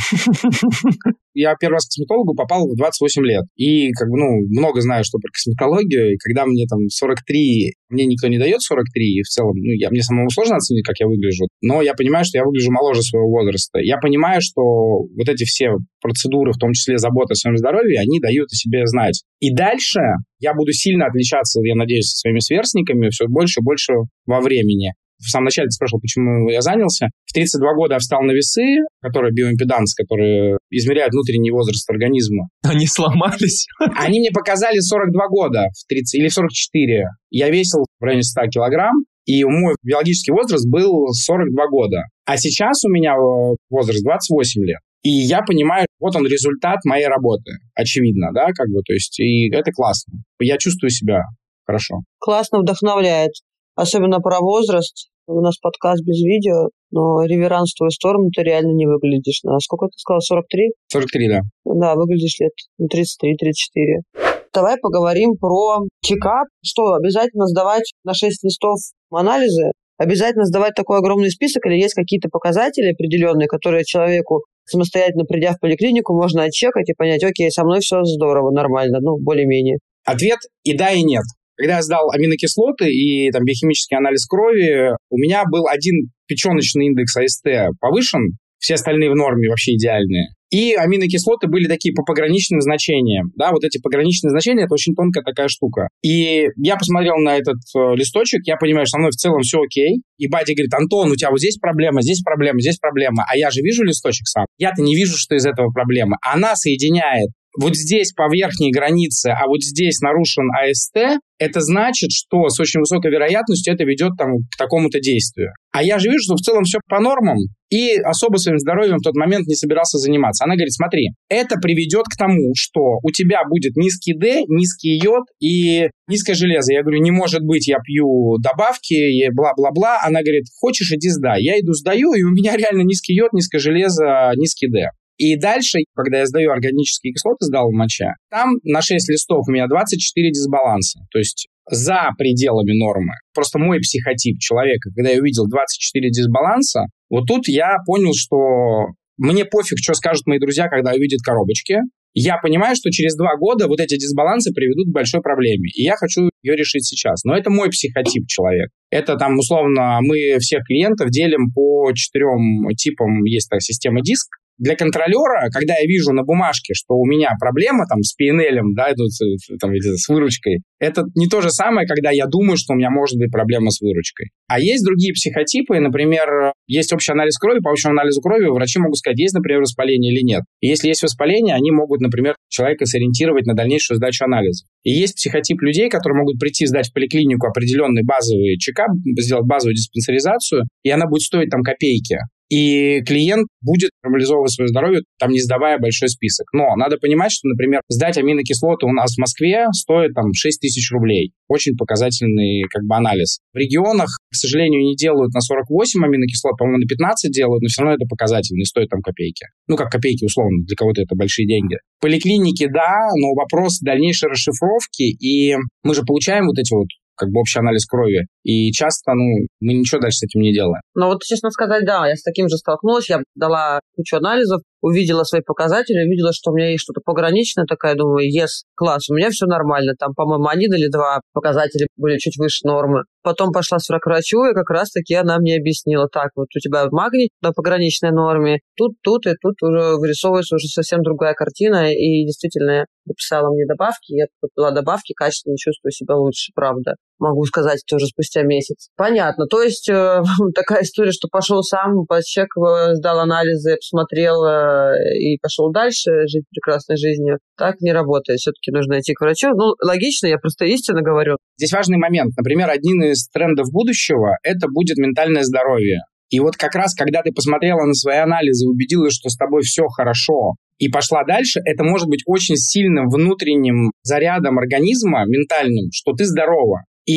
S3: Я первый раз к косметологу попал в 28 лет. И, как бы, ну, много знаю, что про косметологию. И когда мне там 43, мне никто не дает 43, и в целом, ну, я, мне самому сложно оценить, как я выгляжу. Но я понимаю, что я выгляжу моложе своего возраста. Я понимаю, что вот эти все процедуры, в том числе забота о своем здоровье, они дают о себе знать. И дальше я буду сильно отличаться, я надеюсь, со своими сверстниками все больше и больше во времени в самом начале ты спрашивал, почему я занялся. В 32 года я встал на весы, которые биоимпеданс, которые измеряют внутренний возраст организма.
S1: Они сломались?
S3: Они мне показали 42 года в 30, или в 44. Я весил в районе 100 килограмм, и мой биологический возраст был 42 года. А сейчас у меня э, возраст 28 лет. И я понимаю, вот он результат моей работы, очевидно, да, как бы, то есть, и это классно. Я чувствую себя хорошо.
S2: Классно вдохновляет. Особенно про возраст. У нас подкаст без видео, но реверанс в твою сторону ты реально не выглядишь. На сколько ты сказал, 43?
S3: 43, да.
S2: Да, выглядишь лет 33-34. Давай поговорим про чекап. Что, обязательно сдавать на 6 листов анализы? Обязательно сдавать такой огромный список или есть какие-то показатели определенные, которые человеку самостоятельно придя в поликлинику, можно отчекать и понять, окей, со мной все здорово, нормально, ну, более-менее.
S3: Ответ и да, и нет. Когда я сдал аминокислоты и там биохимический анализ крови, у меня был один печеночный индекс АСТ повышен, все остальные в норме, вообще идеальные. И аминокислоты были такие по пограничным значениям. Да, вот эти пограничные значения — это очень тонкая такая штука. И я посмотрел на этот э, листочек, я понимаю, что со мной в целом все окей. И Бади говорит, Антон, у тебя вот здесь проблема, здесь проблема, здесь проблема. А я же вижу листочек сам. Я-то не вижу, что из этого проблема. Она соединяет вот здесь по верхней границе, а вот здесь нарушен АСТ, это значит, что с очень высокой вероятностью это ведет там, к такому-то действию. А я же вижу, что в целом все по нормам, и особо своим здоровьем в тот момент не собирался заниматься. Она говорит, смотри, это приведет к тому, что у тебя будет низкий D, низкий йод и низкое железо. Я говорю, не может быть, я пью добавки, и бла-бла-бла. Она говорит, хочешь, иди сдай. Я иду сдаю, и у меня реально низкий йод, низкое железо, низкий D. И дальше, когда я сдаю органические кислоты, сдал в моче, там на 6 листов у меня 24 дисбаланса. То есть за пределами нормы. Просто мой психотип человека, когда я увидел 24 дисбаланса, вот тут я понял, что мне пофиг, что скажут мои друзья, когда увидят коробочки. Я понимаю, что через два года вот эти дисбалансы приведут к большой проблеме, и я хочу ее решить сейчас. Но это мой психотип человек. Это там, условно, мы всех клиентов делим по четырем типам. Есть такая система диск, для контролера, когда я вижу на бумажке, что у меня проблема там с PNL, да, идут, там, с выручкой, это не то же самое, когда я думаю, что у меня может быть проблема с выручкой. А есть другие психотипы, например, есть общий анализ крови, по общему анализу крови врачи могут сказать, есть, например, воспаление или нет. И если есть воспаление, они могут, например, человека сориентировать на дальнейшую сдачу анализа. И есть психотип людей, которые могут прийти сдать в поликлинику определенный базовый чекап, сделать базовую диспансеризацию, и она будет стоить там копейки. И клиент будет нормализовывать свое здоровье, там не сдавая большой список. Но надо понимать, что, например, сдать аминокислоты у нас в Москве стоит там 6 тысяч рублей. Очень показательный как бы анализ. В регионах, к сожалению, не делают на 48 аминокислот, по-моему, на 15 делают, но все равно это показатель, не стоит там копейки. Ну, как копейки, условно, для кого-то это большие деньги. Поликлиники, да, но вопрос дальнейшей расшифровки, и мы же получаем вот эти вот как бы общий анализ крови. И часто, ну, мы ничего дальше с этим не делаем.
S2: Ну вот, честно сказать, да, я с таким же столкнулась. Я дала кучу анализов, увидела свои показатели, увидела, что у меня есть что-то пограничное, такая, думаю, yes, класс, у меня все нормально. Там, по-моему, один или два показателя были чуть выше нормы. Потом пошла с врачу, и как раз-таки она мне объяснила, так, вот у тебя магний на пограничной норме, тут, тут, и тут уже вырисовывается уже совсем другая картина, и действительно написала мне добавки, я купила добавки, качественно чувствую себя лучше, правда могу сказать тоже спустя месяц. Понятно. То есть э, такая история, что пошел сам, подчекал, сдал анализы, посмотрел э, и пошел дальше жить прекрасной жизнью. Так не работает. Все-таки нужно идти к врачу. Ну, логично, я просто истинно говорю.
S3: Здесь важный момент. Например, один из трендов будущего – это будет ментальное здоровье. И вот как раз, когда ты посмотрела на свои анализы убедилась, что с тобой все хорошо, и пошла дальше, это может быть очень сильным внутренним зарядом организма, ментальным, что ты здорова. И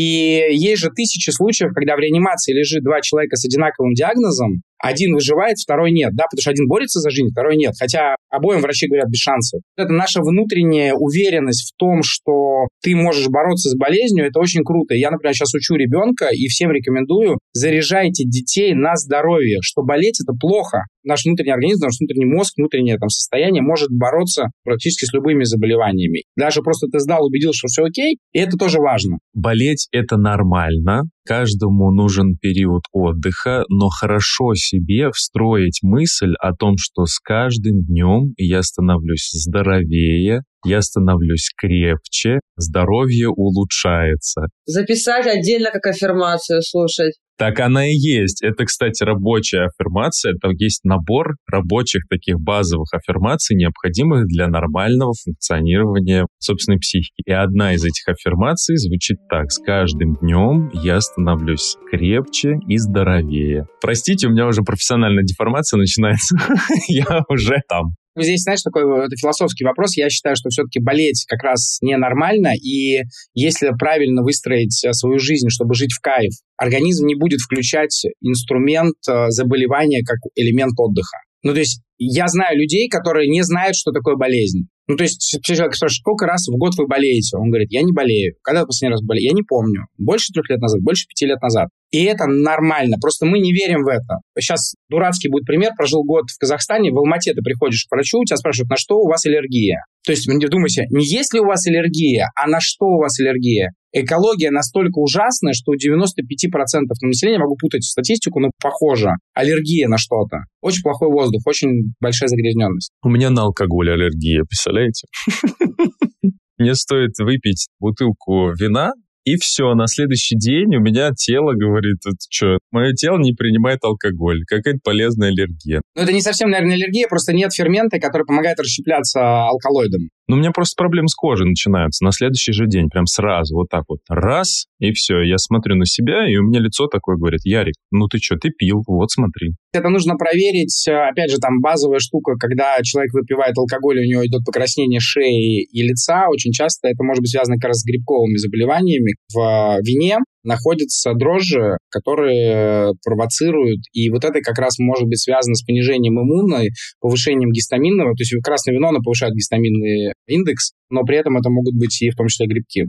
S3: есть же тысячи случаев, когда в реанимации лежит два человека с одинаковым диагнозом, один выживает, второй нет, да, потому что один борется за жизнь, второй нет. Хотя обоим врачи говорят без шансов. Это наша внутренняя уверенность в том, что ты можешь бороться с болезнью, это очень круто. Я, например, сейчас учу ребенка и всем рекомендую, заряжайте детей на здоровье, что болеть это плохо. Наш внутренний организм, наш внутренний мозг, внутреннее там состояние может бороться практически с любыми заболеваниями. Даже просто ты сдал, убедил, что все окей, и это тоже важно.
S1: Болеть это нормально, каждому нужен период отдыха, но хорошо себе встроить мысль о том, что с каждым днем я становлюсь здоровее, я становлюсь крепче, здоровье улучшается.
S2: Записать отдельно как аффирмацию слушать.
S1: Так она и есть. Это, кстати, рабочая аффирмация. Это есть набор рабочих таких базовых аффирмаций, необходимых для нормального функционирования собственной психики. И одна из этих аффирмаций звучит так. С каждым днем я становлюсь крепче и здоровее. Простите, у меня уже профессиональная деформация начинается. я уже там.
S3: Ну, здесь, знаешь, такой это философский вопрос. Я считаю, что все-таки болеть как раз ненормально, и если правильно выстроить э, свою жизнь, чтобы жить в кайф, организм не будет включать инструмент э, заболевания как элемент отдыха. Ну, то есть я знаю людей, которые не знают, что такое болезнь. Ну, то есть человек спрашивает, сколько раз в год вы болеете? Он говорит, я не болею. Когда вы последний раз болели? Я не помню. Больше трех лет назад, больше пяти лет назад. И это нормально. Просто мы не верим в это. Сейчас дурацкий будет пример. Прожил год в Казахстане, в Алмате ты приходишь к врачу, у тебя спрашивают, на что у вас аллергия. То есть, не думайте, не есть ли у вас аллергия, а на что у вас аллергия. Экология настолько ужасная, что у 95% населения, могу путать статистику, но похоже, аллергия на что-то. Очень плохой воздух, очень большая загрязненность.
S1: У меня на алкоголь аллергия, представляете? Мне стоит выпить бутылку вина, и все, на следующий день у меня тело говорит, что, мое тело не принимает алкоголь, какая-то полезная аллергия.
S3: Ну, это не совсем, наверное, аллергия, просто нет фермента, который помогает расщепляться алкалоидом.
S1: Ну, у меня просто проблемы с кожей начинаются на следующий же день, прям сразу, вот так вот. Раз, и все. Я смотрю на себя, и у меня лицо такое говорит, Ярик, ну ты что, ты пил, вот смотри.
S3: Это нужно проверить, э, опять же, там базовая штука, когда человек выпивает алкоголь, у него идет покраснение шеи и лица, очень часто это может быть связано как раз с грибковыми заболеваниями. В э, вине находятся дрожжи, которые провоцируют, и вот это как раз может быть связано с понижением иммуна, повышением гистаминного, то есть красное вино, оно повышает гистаминный индекс, но при этом это могут быть и в том числе грибки.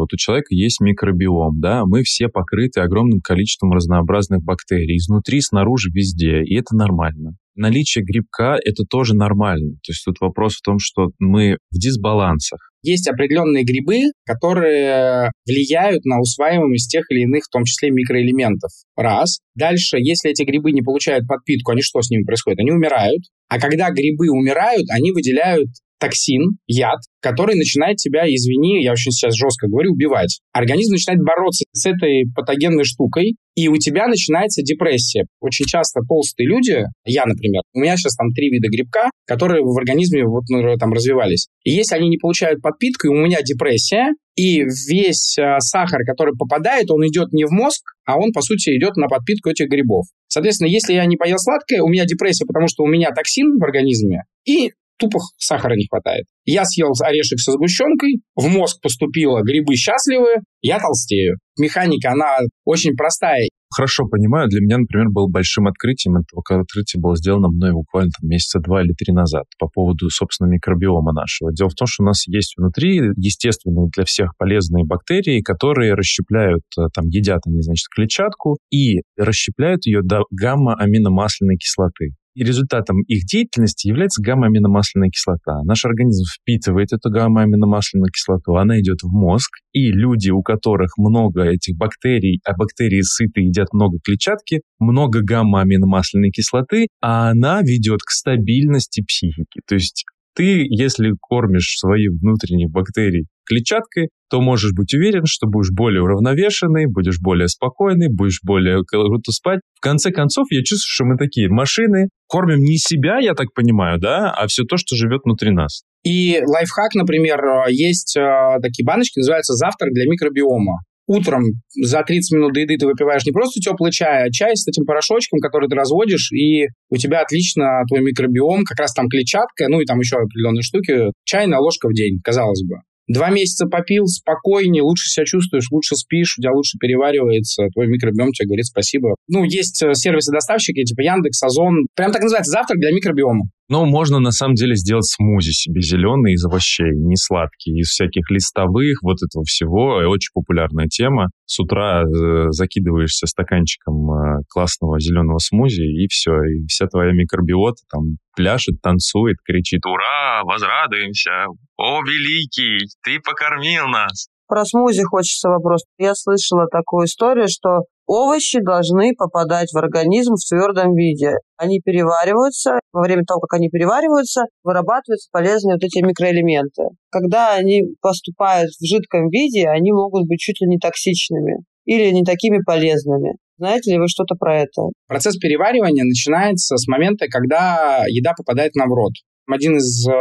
S1: Вот у человека есть микробиом, да, мы все покрыты огромным количеством разнообразных бактерий, изнутри, снаружи, везде, и это нормально. Наличие грибка — это тоже нормально. То есть тут вопрос в том, что мы в дисбалансах.
S3: Есть определенные грибы, которые влияют на усваиваемость тех или иных, в том числе микроэлементов. Раз. Дальше, если эти грибы не получают подпитку, они что с ними происходит? Они умирают. А когда грибы умирают, они выделяют токсин, яд, который начинает тебя, извини, я очень сейчас жестко говорю, убивать. Организм начинает бороться с этой патогенной штукой, и у тебя начинается депрессия. Очень часто толстые люди, я, например, у меня сейчас там три вида грибка, которые в организме вот, ну, там развивались. И если они не получают подпитку, и у меня депрессия, И весь э, сахар, который попадает, он идет не в мозг, а он, по сути, идет на подпитку этих грибов. Соответственно, если я не поел сладкое, у меня депрессия, потому что у меня токсин в организме, и тупо сахара не хватает. Я съел орешек со сгущенкой, в мозг поступило, грибы счастливые, я толстею. Механика, она очень простая.
S1: Хорошо понимаю. Для меня, например, был большим открытием. Это открытие было сделано мной буквально там, месяца два или три назад по поводу, собственно, микробиома нашего. Дело в том, что у нас есть внутри естественные для всех полезные бактерии, которые расщепляют, э, там, едят они, значит, клетчатку и расщепляют ее до гамма-аминомасляной кислоты. И результатом их деятельности является гамма-аминомасляная кислота. Наш организм впитывает эту гамма-аминомасляную кислоту, она идет в мозг, и люди, у которых много этих бактерий, а бактерии сыты едят много клетчатки, много гамма-аминомасляной кислоты, а она ведет к стабильности психики. То есть ты, если кормишь свои внутренние бактерии клетчаткой, то можешь быть уверен, что будешь более уравновешенный, будешь более спокойный, будешь более круто спать. В конце концов, я чувствую, что мы такие машины, кормим не себя, я так понимаю, да, а все то, что живет внутри нас.
S3: И лайфхак, например, есть э, такие баночки, называются «Завтрак для микробиома» утром за 30 минут до еды ты выпиваешь не просто теплый чай, а чай с этим порошочком, который ты разводишь, и у тебя отлично твой микробиом, как раз там клетчатка, ну и там еще определенные штуки. Чайная ложка в день, казалось бы. Два месяца попил, спокойнее, лучше себя чувствуешь, лучше спишь, у тебя лучше переваривается, твой микробиом тебе говорит спасибо. Ну, есть э, сервисы-доставщики, типа Яндекс, Озон. Прям так называется, завтрак для микробиома.
S1: Но можно на самом деле сделать смузи себе зеленый из овощей, не сладкий, из всяких листовых, вот этого всего. Очень популярная тема. С утра э, закидываешься стаканчиком э, классного зеленого смузи, и все. И вся твоя микробиота там пляшет, танцует, кричит «Ура! Возрадуемся! О, великий! Ты покормил нас!»
S2: Про смузи хочется вопрос. Я слышала такую историю, что овощи должны попадать в организм в твердом виде. Они перевариваются. Во время того, как они перевариваются, вырабатываются полезные вот эти микроэлементы. Когда они поступают в жидком виде, они могут быть чуть ли не токсичными или не такими полезными. Знаете ли вы что-то про это?
S3: Процесс переваривания начинается с момента, когда еда попадает нам в рот. Один из э,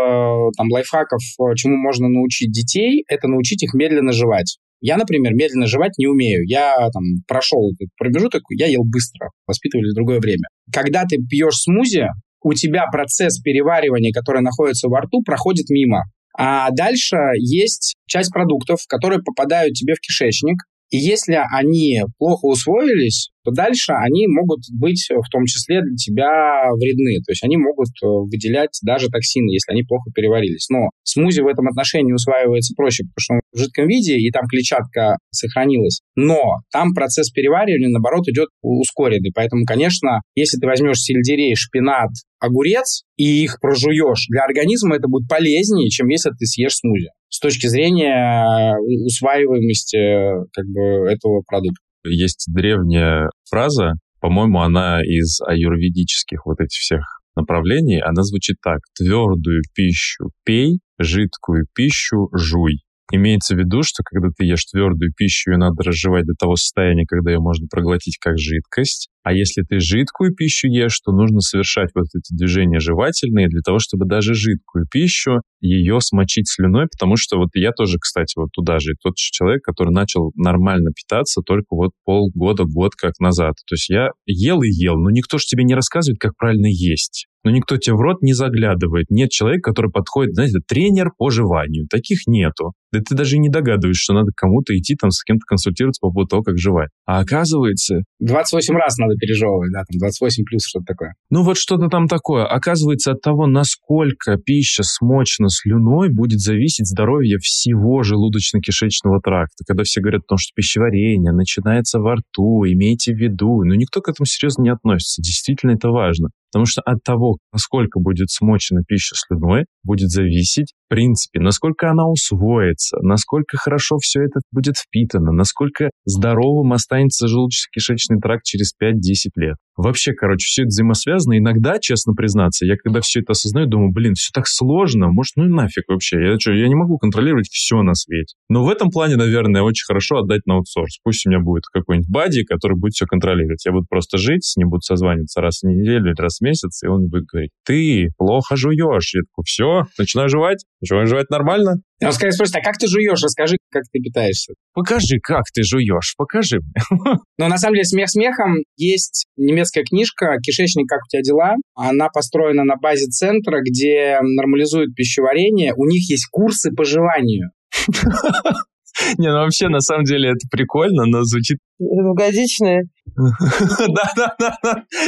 S3: там, лайфхаков, э, чему можно научить детей, это научить их медленно жевать. Я, например, медленно жевать не умею. Я там прошел этот промежуток, я ел быстро, воспитывали в другое время. Когда ты пьешь смузи, у тебя процесс переваривания, который находится во рту, проходит мимо. А дальше есть часть продуктов, которые попадают тебе в кишечник, и если они плохо усвоились, то дальше они могут быть в том числе для тебя вредны. То есть они могут э, выделять даже токсины, если они плохо переварились. Но смузи в этом отношении усваивается проще, потому что он в жидком виде, и там клетчатка сохранилась. Но там процесс переваривания, наоборот, идет ускоренный. Поэтому, конечно, если ты возьмешь сельдерей, шпинат, огурец и их прожуешь, для организма это будет полезнее, чем если ты съешь смузи с точки зрения э, усваиваемости э, как бы этого продукта.
S1: Есть древняя фраза, по-моему, она из аюрведических вот этих всех направлений, она звучит так. Твердую пищу пей, жидкую пищу жуй. Имеется в виду, что когда ты ешь твердую пищу, ее надо разжевать до того состояния, когда ее можно проглотить как жидкость. А если ты жидкую пищу ешь, то нужно совершать вот эти движения жевательные для того, чтобы даже жидкую пищу ее смочить слюной, потому что вот я тоже, кстати, вот туда же, тот же человек, который начал нормально питаться только вот полгода, год как назад. То есть я ел и ел, но никто же тебе не рассказывает, как правильно есть но никто тебе в рот не заглядывает. Нет человека, который подходит, знаете, тренер по жеванию. Таких нету. Да ты даже не догадываешься, что надо кому-то идти там с кем-то консультироваться по поводу того, как жевать. А оказывается...
S3: 28 раз надо пережевывать, да, там 28 плюс что-то такое.
S1: Ну вот что-то там такое. Оказывается, от того, насколько пища смочена слюной, будет зависеть здоровье всего желудочно-кишечного тракта. Когда все говорят о том, что пищеварение начинается во рту, имейте в виду. Но никто к этому серьезно не относится. Действительно это важно. Потому что от того, насколько будет смочена пища слюной, будет зависеть, в принципе, насколько она усвоится, насколько хорошо все это будет впитано, насколько здоровым останется желудочно-кишечный тракт через 5-10 лет. Вообще, короче, все это взаимосвязано. Иногда, честно признаться, я когда все это осознаю, думаю, блин, все так сложно, может, ну и нафиг вообще. Я что, я не могу контролировать все на свете. Но в этом плане, наверное, очень хорошо отдать на аутсорс. Пусть у меня будет какой-нибудь бади, который будет все контролировать. Я буду просто жить, с ним буду созваниваться раз в неделю или раз раз в месяц, и он будет говорить, ты плохо жуешь. Я такой, все, начинаю жевать, начинаю жевать нормально.
S3: Он скорее спросит, а как ты жуешь? Расскажи, как ты питаешься.
S1: Покажи, как ты жуешь, покажи мне.
S3: Но на самом деле смех смехом. Есть немецкая книжка «Кишечник, как у тебя дела?». Она построена на базе центра, где нормализуют пищеварение. У них есть курсы по жеванию.
S1: Не, ну вообще, на самом деле, это прикольно, но звучит...
S2: Двухгодичные.
S1: Да-да-да.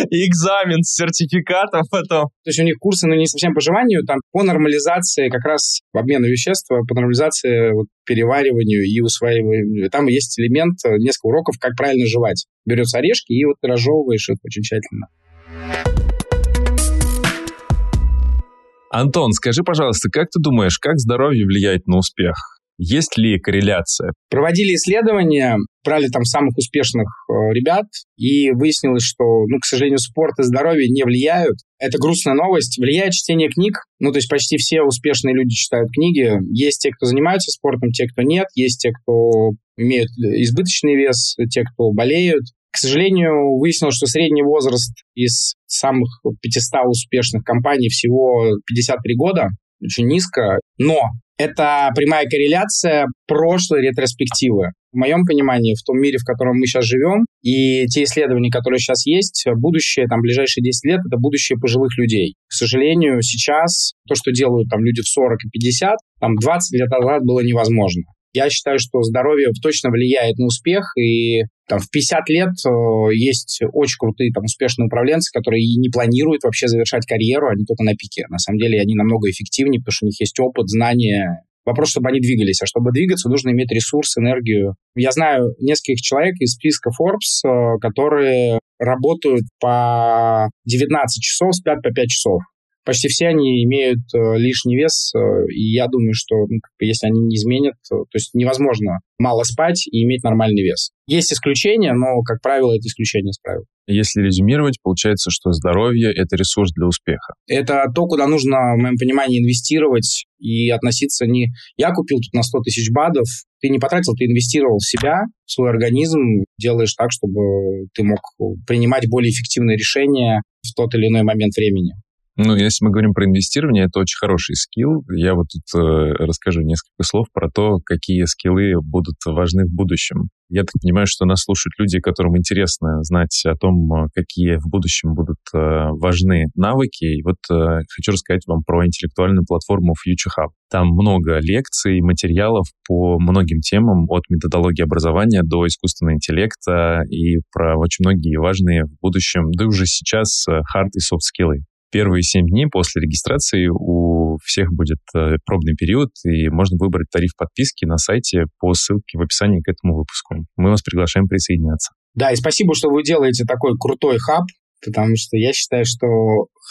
S1: Экзамен с сертификатом потом.
S3: То есть у них курсы, ну, не совсем по желанию, там по нормализации как раз обмена веществ, по нормализации вот, перевариванию и усваиванию. Там есть элемент, э, несколько уроков, как правильно жевать. Берется орешки и вот разжевываешь их очень тщательно.
S1: Антон, скажи, пожалуйста, как ты думаешь, как здоровье влияет на успех? Есть ли корреляция?
S3: Проводили исследования, брали там самых успешных э, ребят, и выяснилось, что, ну, к сожалению, спорт и здоровье не влияют. Это грустная новость. Влияет чтение книг. Ну, то есть почти все успешные люди читают книги. Есть те, кто занимаются спортом, те, кто нет. Есть те, кто имеют избыточный вес, те, кто болеют. К сожалению, выяснилось, что средний возраст из самых 500 успешных компаний всего 53 года, очень низко. Но это прямая корреляция прошлой ретроспективы. В моем понимании, в том мире, в котором мы сейчас живем, и те исследования, которые сейчас есть, будущее, там, ближайшие 10 лет, это будущее пожилых людей. К сожалению, сейчас то, что делают там люди в 40 и 50, там 20 лет назад было невозможно. Я считаю, что здоровье точно влияет на успех, и там, в 50 лет э, есть очень крутые там, успешные управленцы, которые и не планируют вообще завершать карьеру, они только на пике. На самом деле они намного эффективнее, потому что у них есть опыт, знания. Вопрос, чтобы они двигались. А чтобы двигаться, нужно иметь ресурс, энергию. Я знаю нескольких человек из списка Forbes, э, которые работают по 19 часов, спят по 5 часов почти все они имеют э, лишний вес, э, и я думаю, что ну, если они не изменят, то, то есть невозможно мало спать и иметь нормальный вес. Есть исключения, но, как правило, это исключение из правил.
S1: Если резюмировать, получается, что здоровье – это ресурс для успеха.
S3: Это то, куда нужно, в моем понимании, инвестировать и относиться не... Я купил тут на 100 тысяч бадов, ты не потратил, ты инвестировал в себя, в свой организм, делаешь так, чтобы ты мог принимать более эффективные решения в тот или иной момент времени.
S1: Ну, если мы говорим про инвестирование, это очень хороший скилл. Я вот тут э, расскажу несколько слов про то, какие скиллы будут важны в будущем. Я так понимаю, что нас слушают люди, которым интересно знать о том, э, какие в будущем будут э, важны навыки. И вот э, хочу рассказать вам про интеллектуальную платформу Future Hub. Там много лекций, материалов по многим темам, от методологии образования до искусственного интеллекта и про очень многие важные в будущем, да уже сейчас, хард и софт-скиллы первые 7 дней после регистрации у всех будет э, пробный период, и можно выбрать тариф подписки на сайте по ссылке в описании к этому выпуску. Мы вас приглашаем присоединяться.
S3: Да, и спасибо, что вы делаете такой крутой хаб, потому что я считаю, что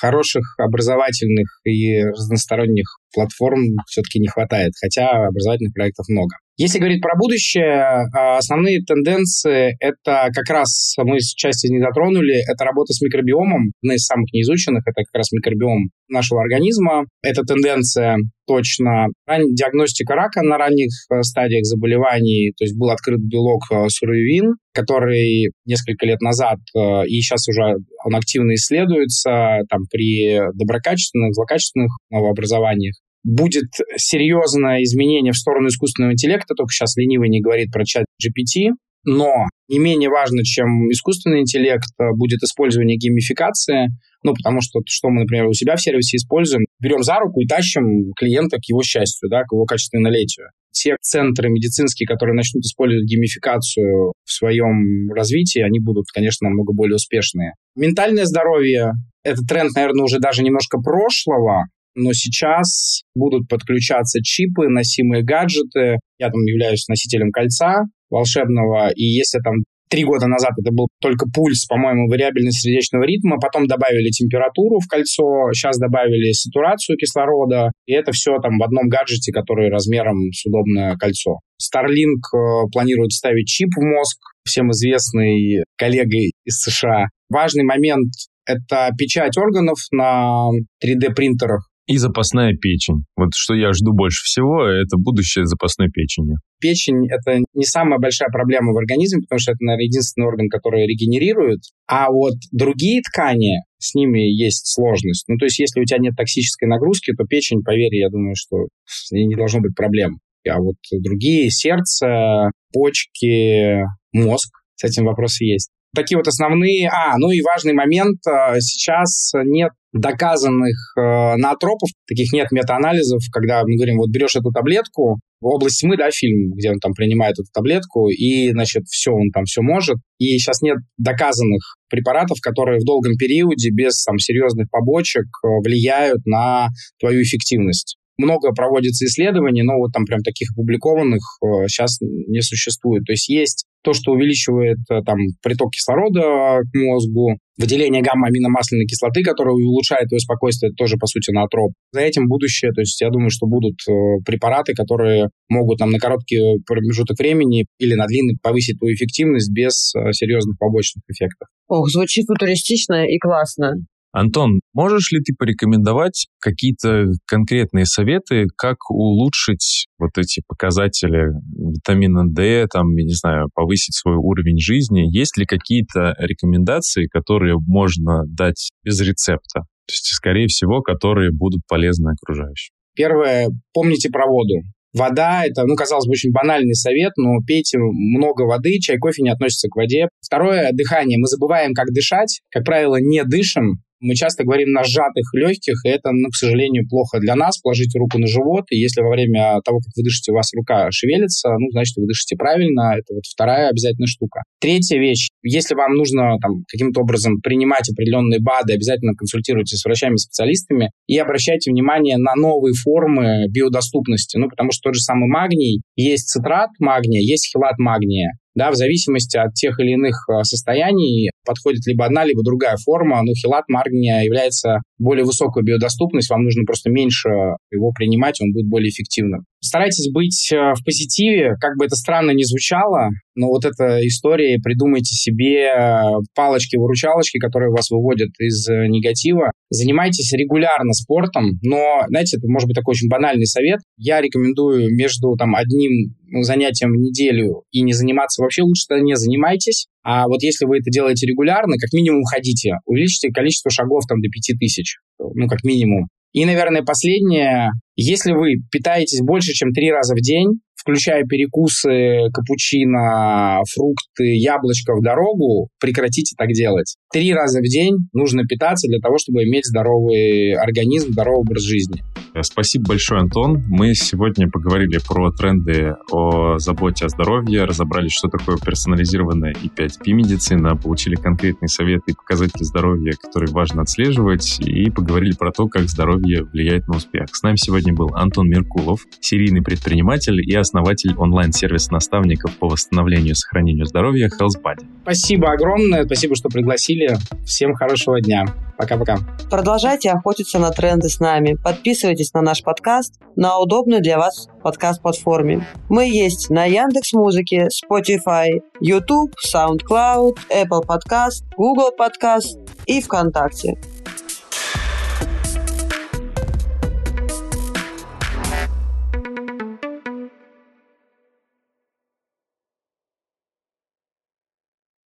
S3: хороших образовательных и разносторонних платформ все-таки не хватает, хотя образовательных проектов много. Если говорить про будущее, а, основные тенденции — это как раз, мы часть из них затронули, это работа с микробиомом, одна из самых неизученных, это как раз микробиом нашего организма. Эта тенденция точно. Диагностика рака на ранних э, стадиях заболеваний, то есть был открыт белок э, суревин, который несколько лет назад, э, и сейчас уже он активно исследуется, там при доброкачественных, злокачественных новообразованиях будет серьезное изменение в сторону искусственного интеллекта, только сейчас ленивый не говорит про чат GPT, но не менее важно, чем искусственный интеллект, э, будет использование геймификации, ну, потому что, что мы, например, у себя в сервисе используем, берем за руку и тащим клиента к его счастью, да, к его качественнолетию. Те центры медицинские, которые начнут использовать геймификацию в своем развитии, они будут, конечно, намного более успешные. Ментальное здоровье — это тренд, наверное, уже даже немножко прошлого, но сейчас будут подключаться чипы, носимые гаджеты. Я там являюсь носителем кольца волшебного, и если там три года назад это был только пульс, по-моему, вариабельность сердечного ритма, потом добавили температуру в кольцо, сейчас добавили сатурацию кислорода, и это все там в одном гаджете, который размером с удобное кольцо. Starlink э, планирует ставить чип в мозг, всем известный коллегой из США. Важный момент — это печать органов на 3D-принтерах
S1: и запасная печень. Вот что я жду больше всего, это будущее запасной печени.
S3: Печень — это не самая большая проблема в организме, потому что это, наверное, единственный орган, который регенерирует. А вот другие ткани, с ними есть сложность. Ну, то есть, если у тебя нет токсической нагрузки, то печень, поверь, я думаю, что не должно быть проблем. А вот другие, сердце, почки, мозг, с этим вопросы есть. Такие вот основные... А, ну и важный момент. А, сейчас нет доказанных э, наотропов, таких нет метаанализов, когда мы говорим, вот берешь эту таблетку, в области тьмы, да, фильм, где он там принимает эту таблетку, и, значит, все, он там все может. И сейчас нет доказанных препаратов, которые в долгом периоде без там серьезных побочек э, влияют на твою эффективность много проводится исследований, но вот там прям таких опубликованных э, сейчас не существует. То есть есть то, что увеличивает э, там приток кислорода к мозгу, выделение гамма-аминомасляной кислоты, которая улучшает твое спокойствие, тоже, по сути, натроп. За этим будущее, то есть я думаю, что будут э, препараты, которые могут там на короткий промежуток времени или на длинный повысить твою эффективность без серьезных побочных эффектов.
S2: Ох, звучит футуристично и классно.
S1: Антон, можешь ли ты порекомендовать какие-то конкретные советы, как улучшить вот эти показатели витамина D, там, я не знаю, повысить свой уровень жизни? Есть ли какие-то рекомендации, которые можно дать без рецепта? То есть, скорее всего, которые будут полезны окружающим.
S3: Первое, помните про воду. Вода – это, ну, казалось бы, очень банальный совет, но пейте много воды, чай, кофе не относится к воде. Второе – дыхание. Мы забываем, как дышать. Как правило, не дышим, мы часто говорим на сжатых легких, и это, ну, к сожалению, плохо для нас. Положите руку на живот, и если во время того, как вы дышите, у вас рука шевелится, ну, значит, вы дышите правильно. Это вот вторая обязательная штука. Третья вещь. Если вам нужно там каким-то образом принимать определенные БАДы, обязательно консультируйтесь с врачами-специалистами и обращайте внимание на новые формы биодоступности. Ну, потому что тот же самый магний, есть цитрат магния, есть хилат магния да, в зависимости от тех или иных э, состояний подходит либо одна, либо другая форма. Ну, хилат маргния является более высокой биодоступность, вам нужно просто меньше его принимать, он будет более эффективным. Старайтесь быть э, в позитиве, как бы это странно ни звучало, но вот эта история, придумайте себе э, палочки-выручалочки, которые вас выводят из негатива. Занимайтесь регулярно спортом, но, знаете, это может быть такой очень банальный совет. Я рекомендую между там одним занятием в неделю и не заниматься вообще, лучше тогда не занимайтесь. А вот если вы это делаете регулярно, как минимум ходите, увеличьте количество шагов там до 5000, ну, как минимум. И, наверное, последнее, если вы питаетесь больше, чем три раза в день, включая перекусы, капучино, фрукты, яблочко в дорогу, прекратите так делать. Три раза в день нужно питаться для того, чтобы иметь здоровый организм, здоровый образ жизни.
S1: Спасибо большое, Антон. Мы сегодня поговорили про тренды о заботе о здоровье, разобрались, что такое персонализированная И5P-медицина, получили конкретные советы и показатели здоровья, которые важно отслеживать, и поговорили про то, как здоровье влияет на успех. С нами сегодня был Антон Меркулов, серийный предприниматель и основатель онлайн-сервиса наставников по восстановлению и сохранению здоровья HealthBuddy.
S3: Спасибо огромное, спасибо, что пригласили. Всем хорошего дня. Пока-пока.
S2: Продолжайте охотиться на тренды с нами. Подписывайтесь на наш подкаст на удобной для вас подкаст-платформе. Мы есть на Яндекс Музыке, Spotify, YouTube, SoundCloud, Apple Podcast, Google Podcast и ВКонтакте.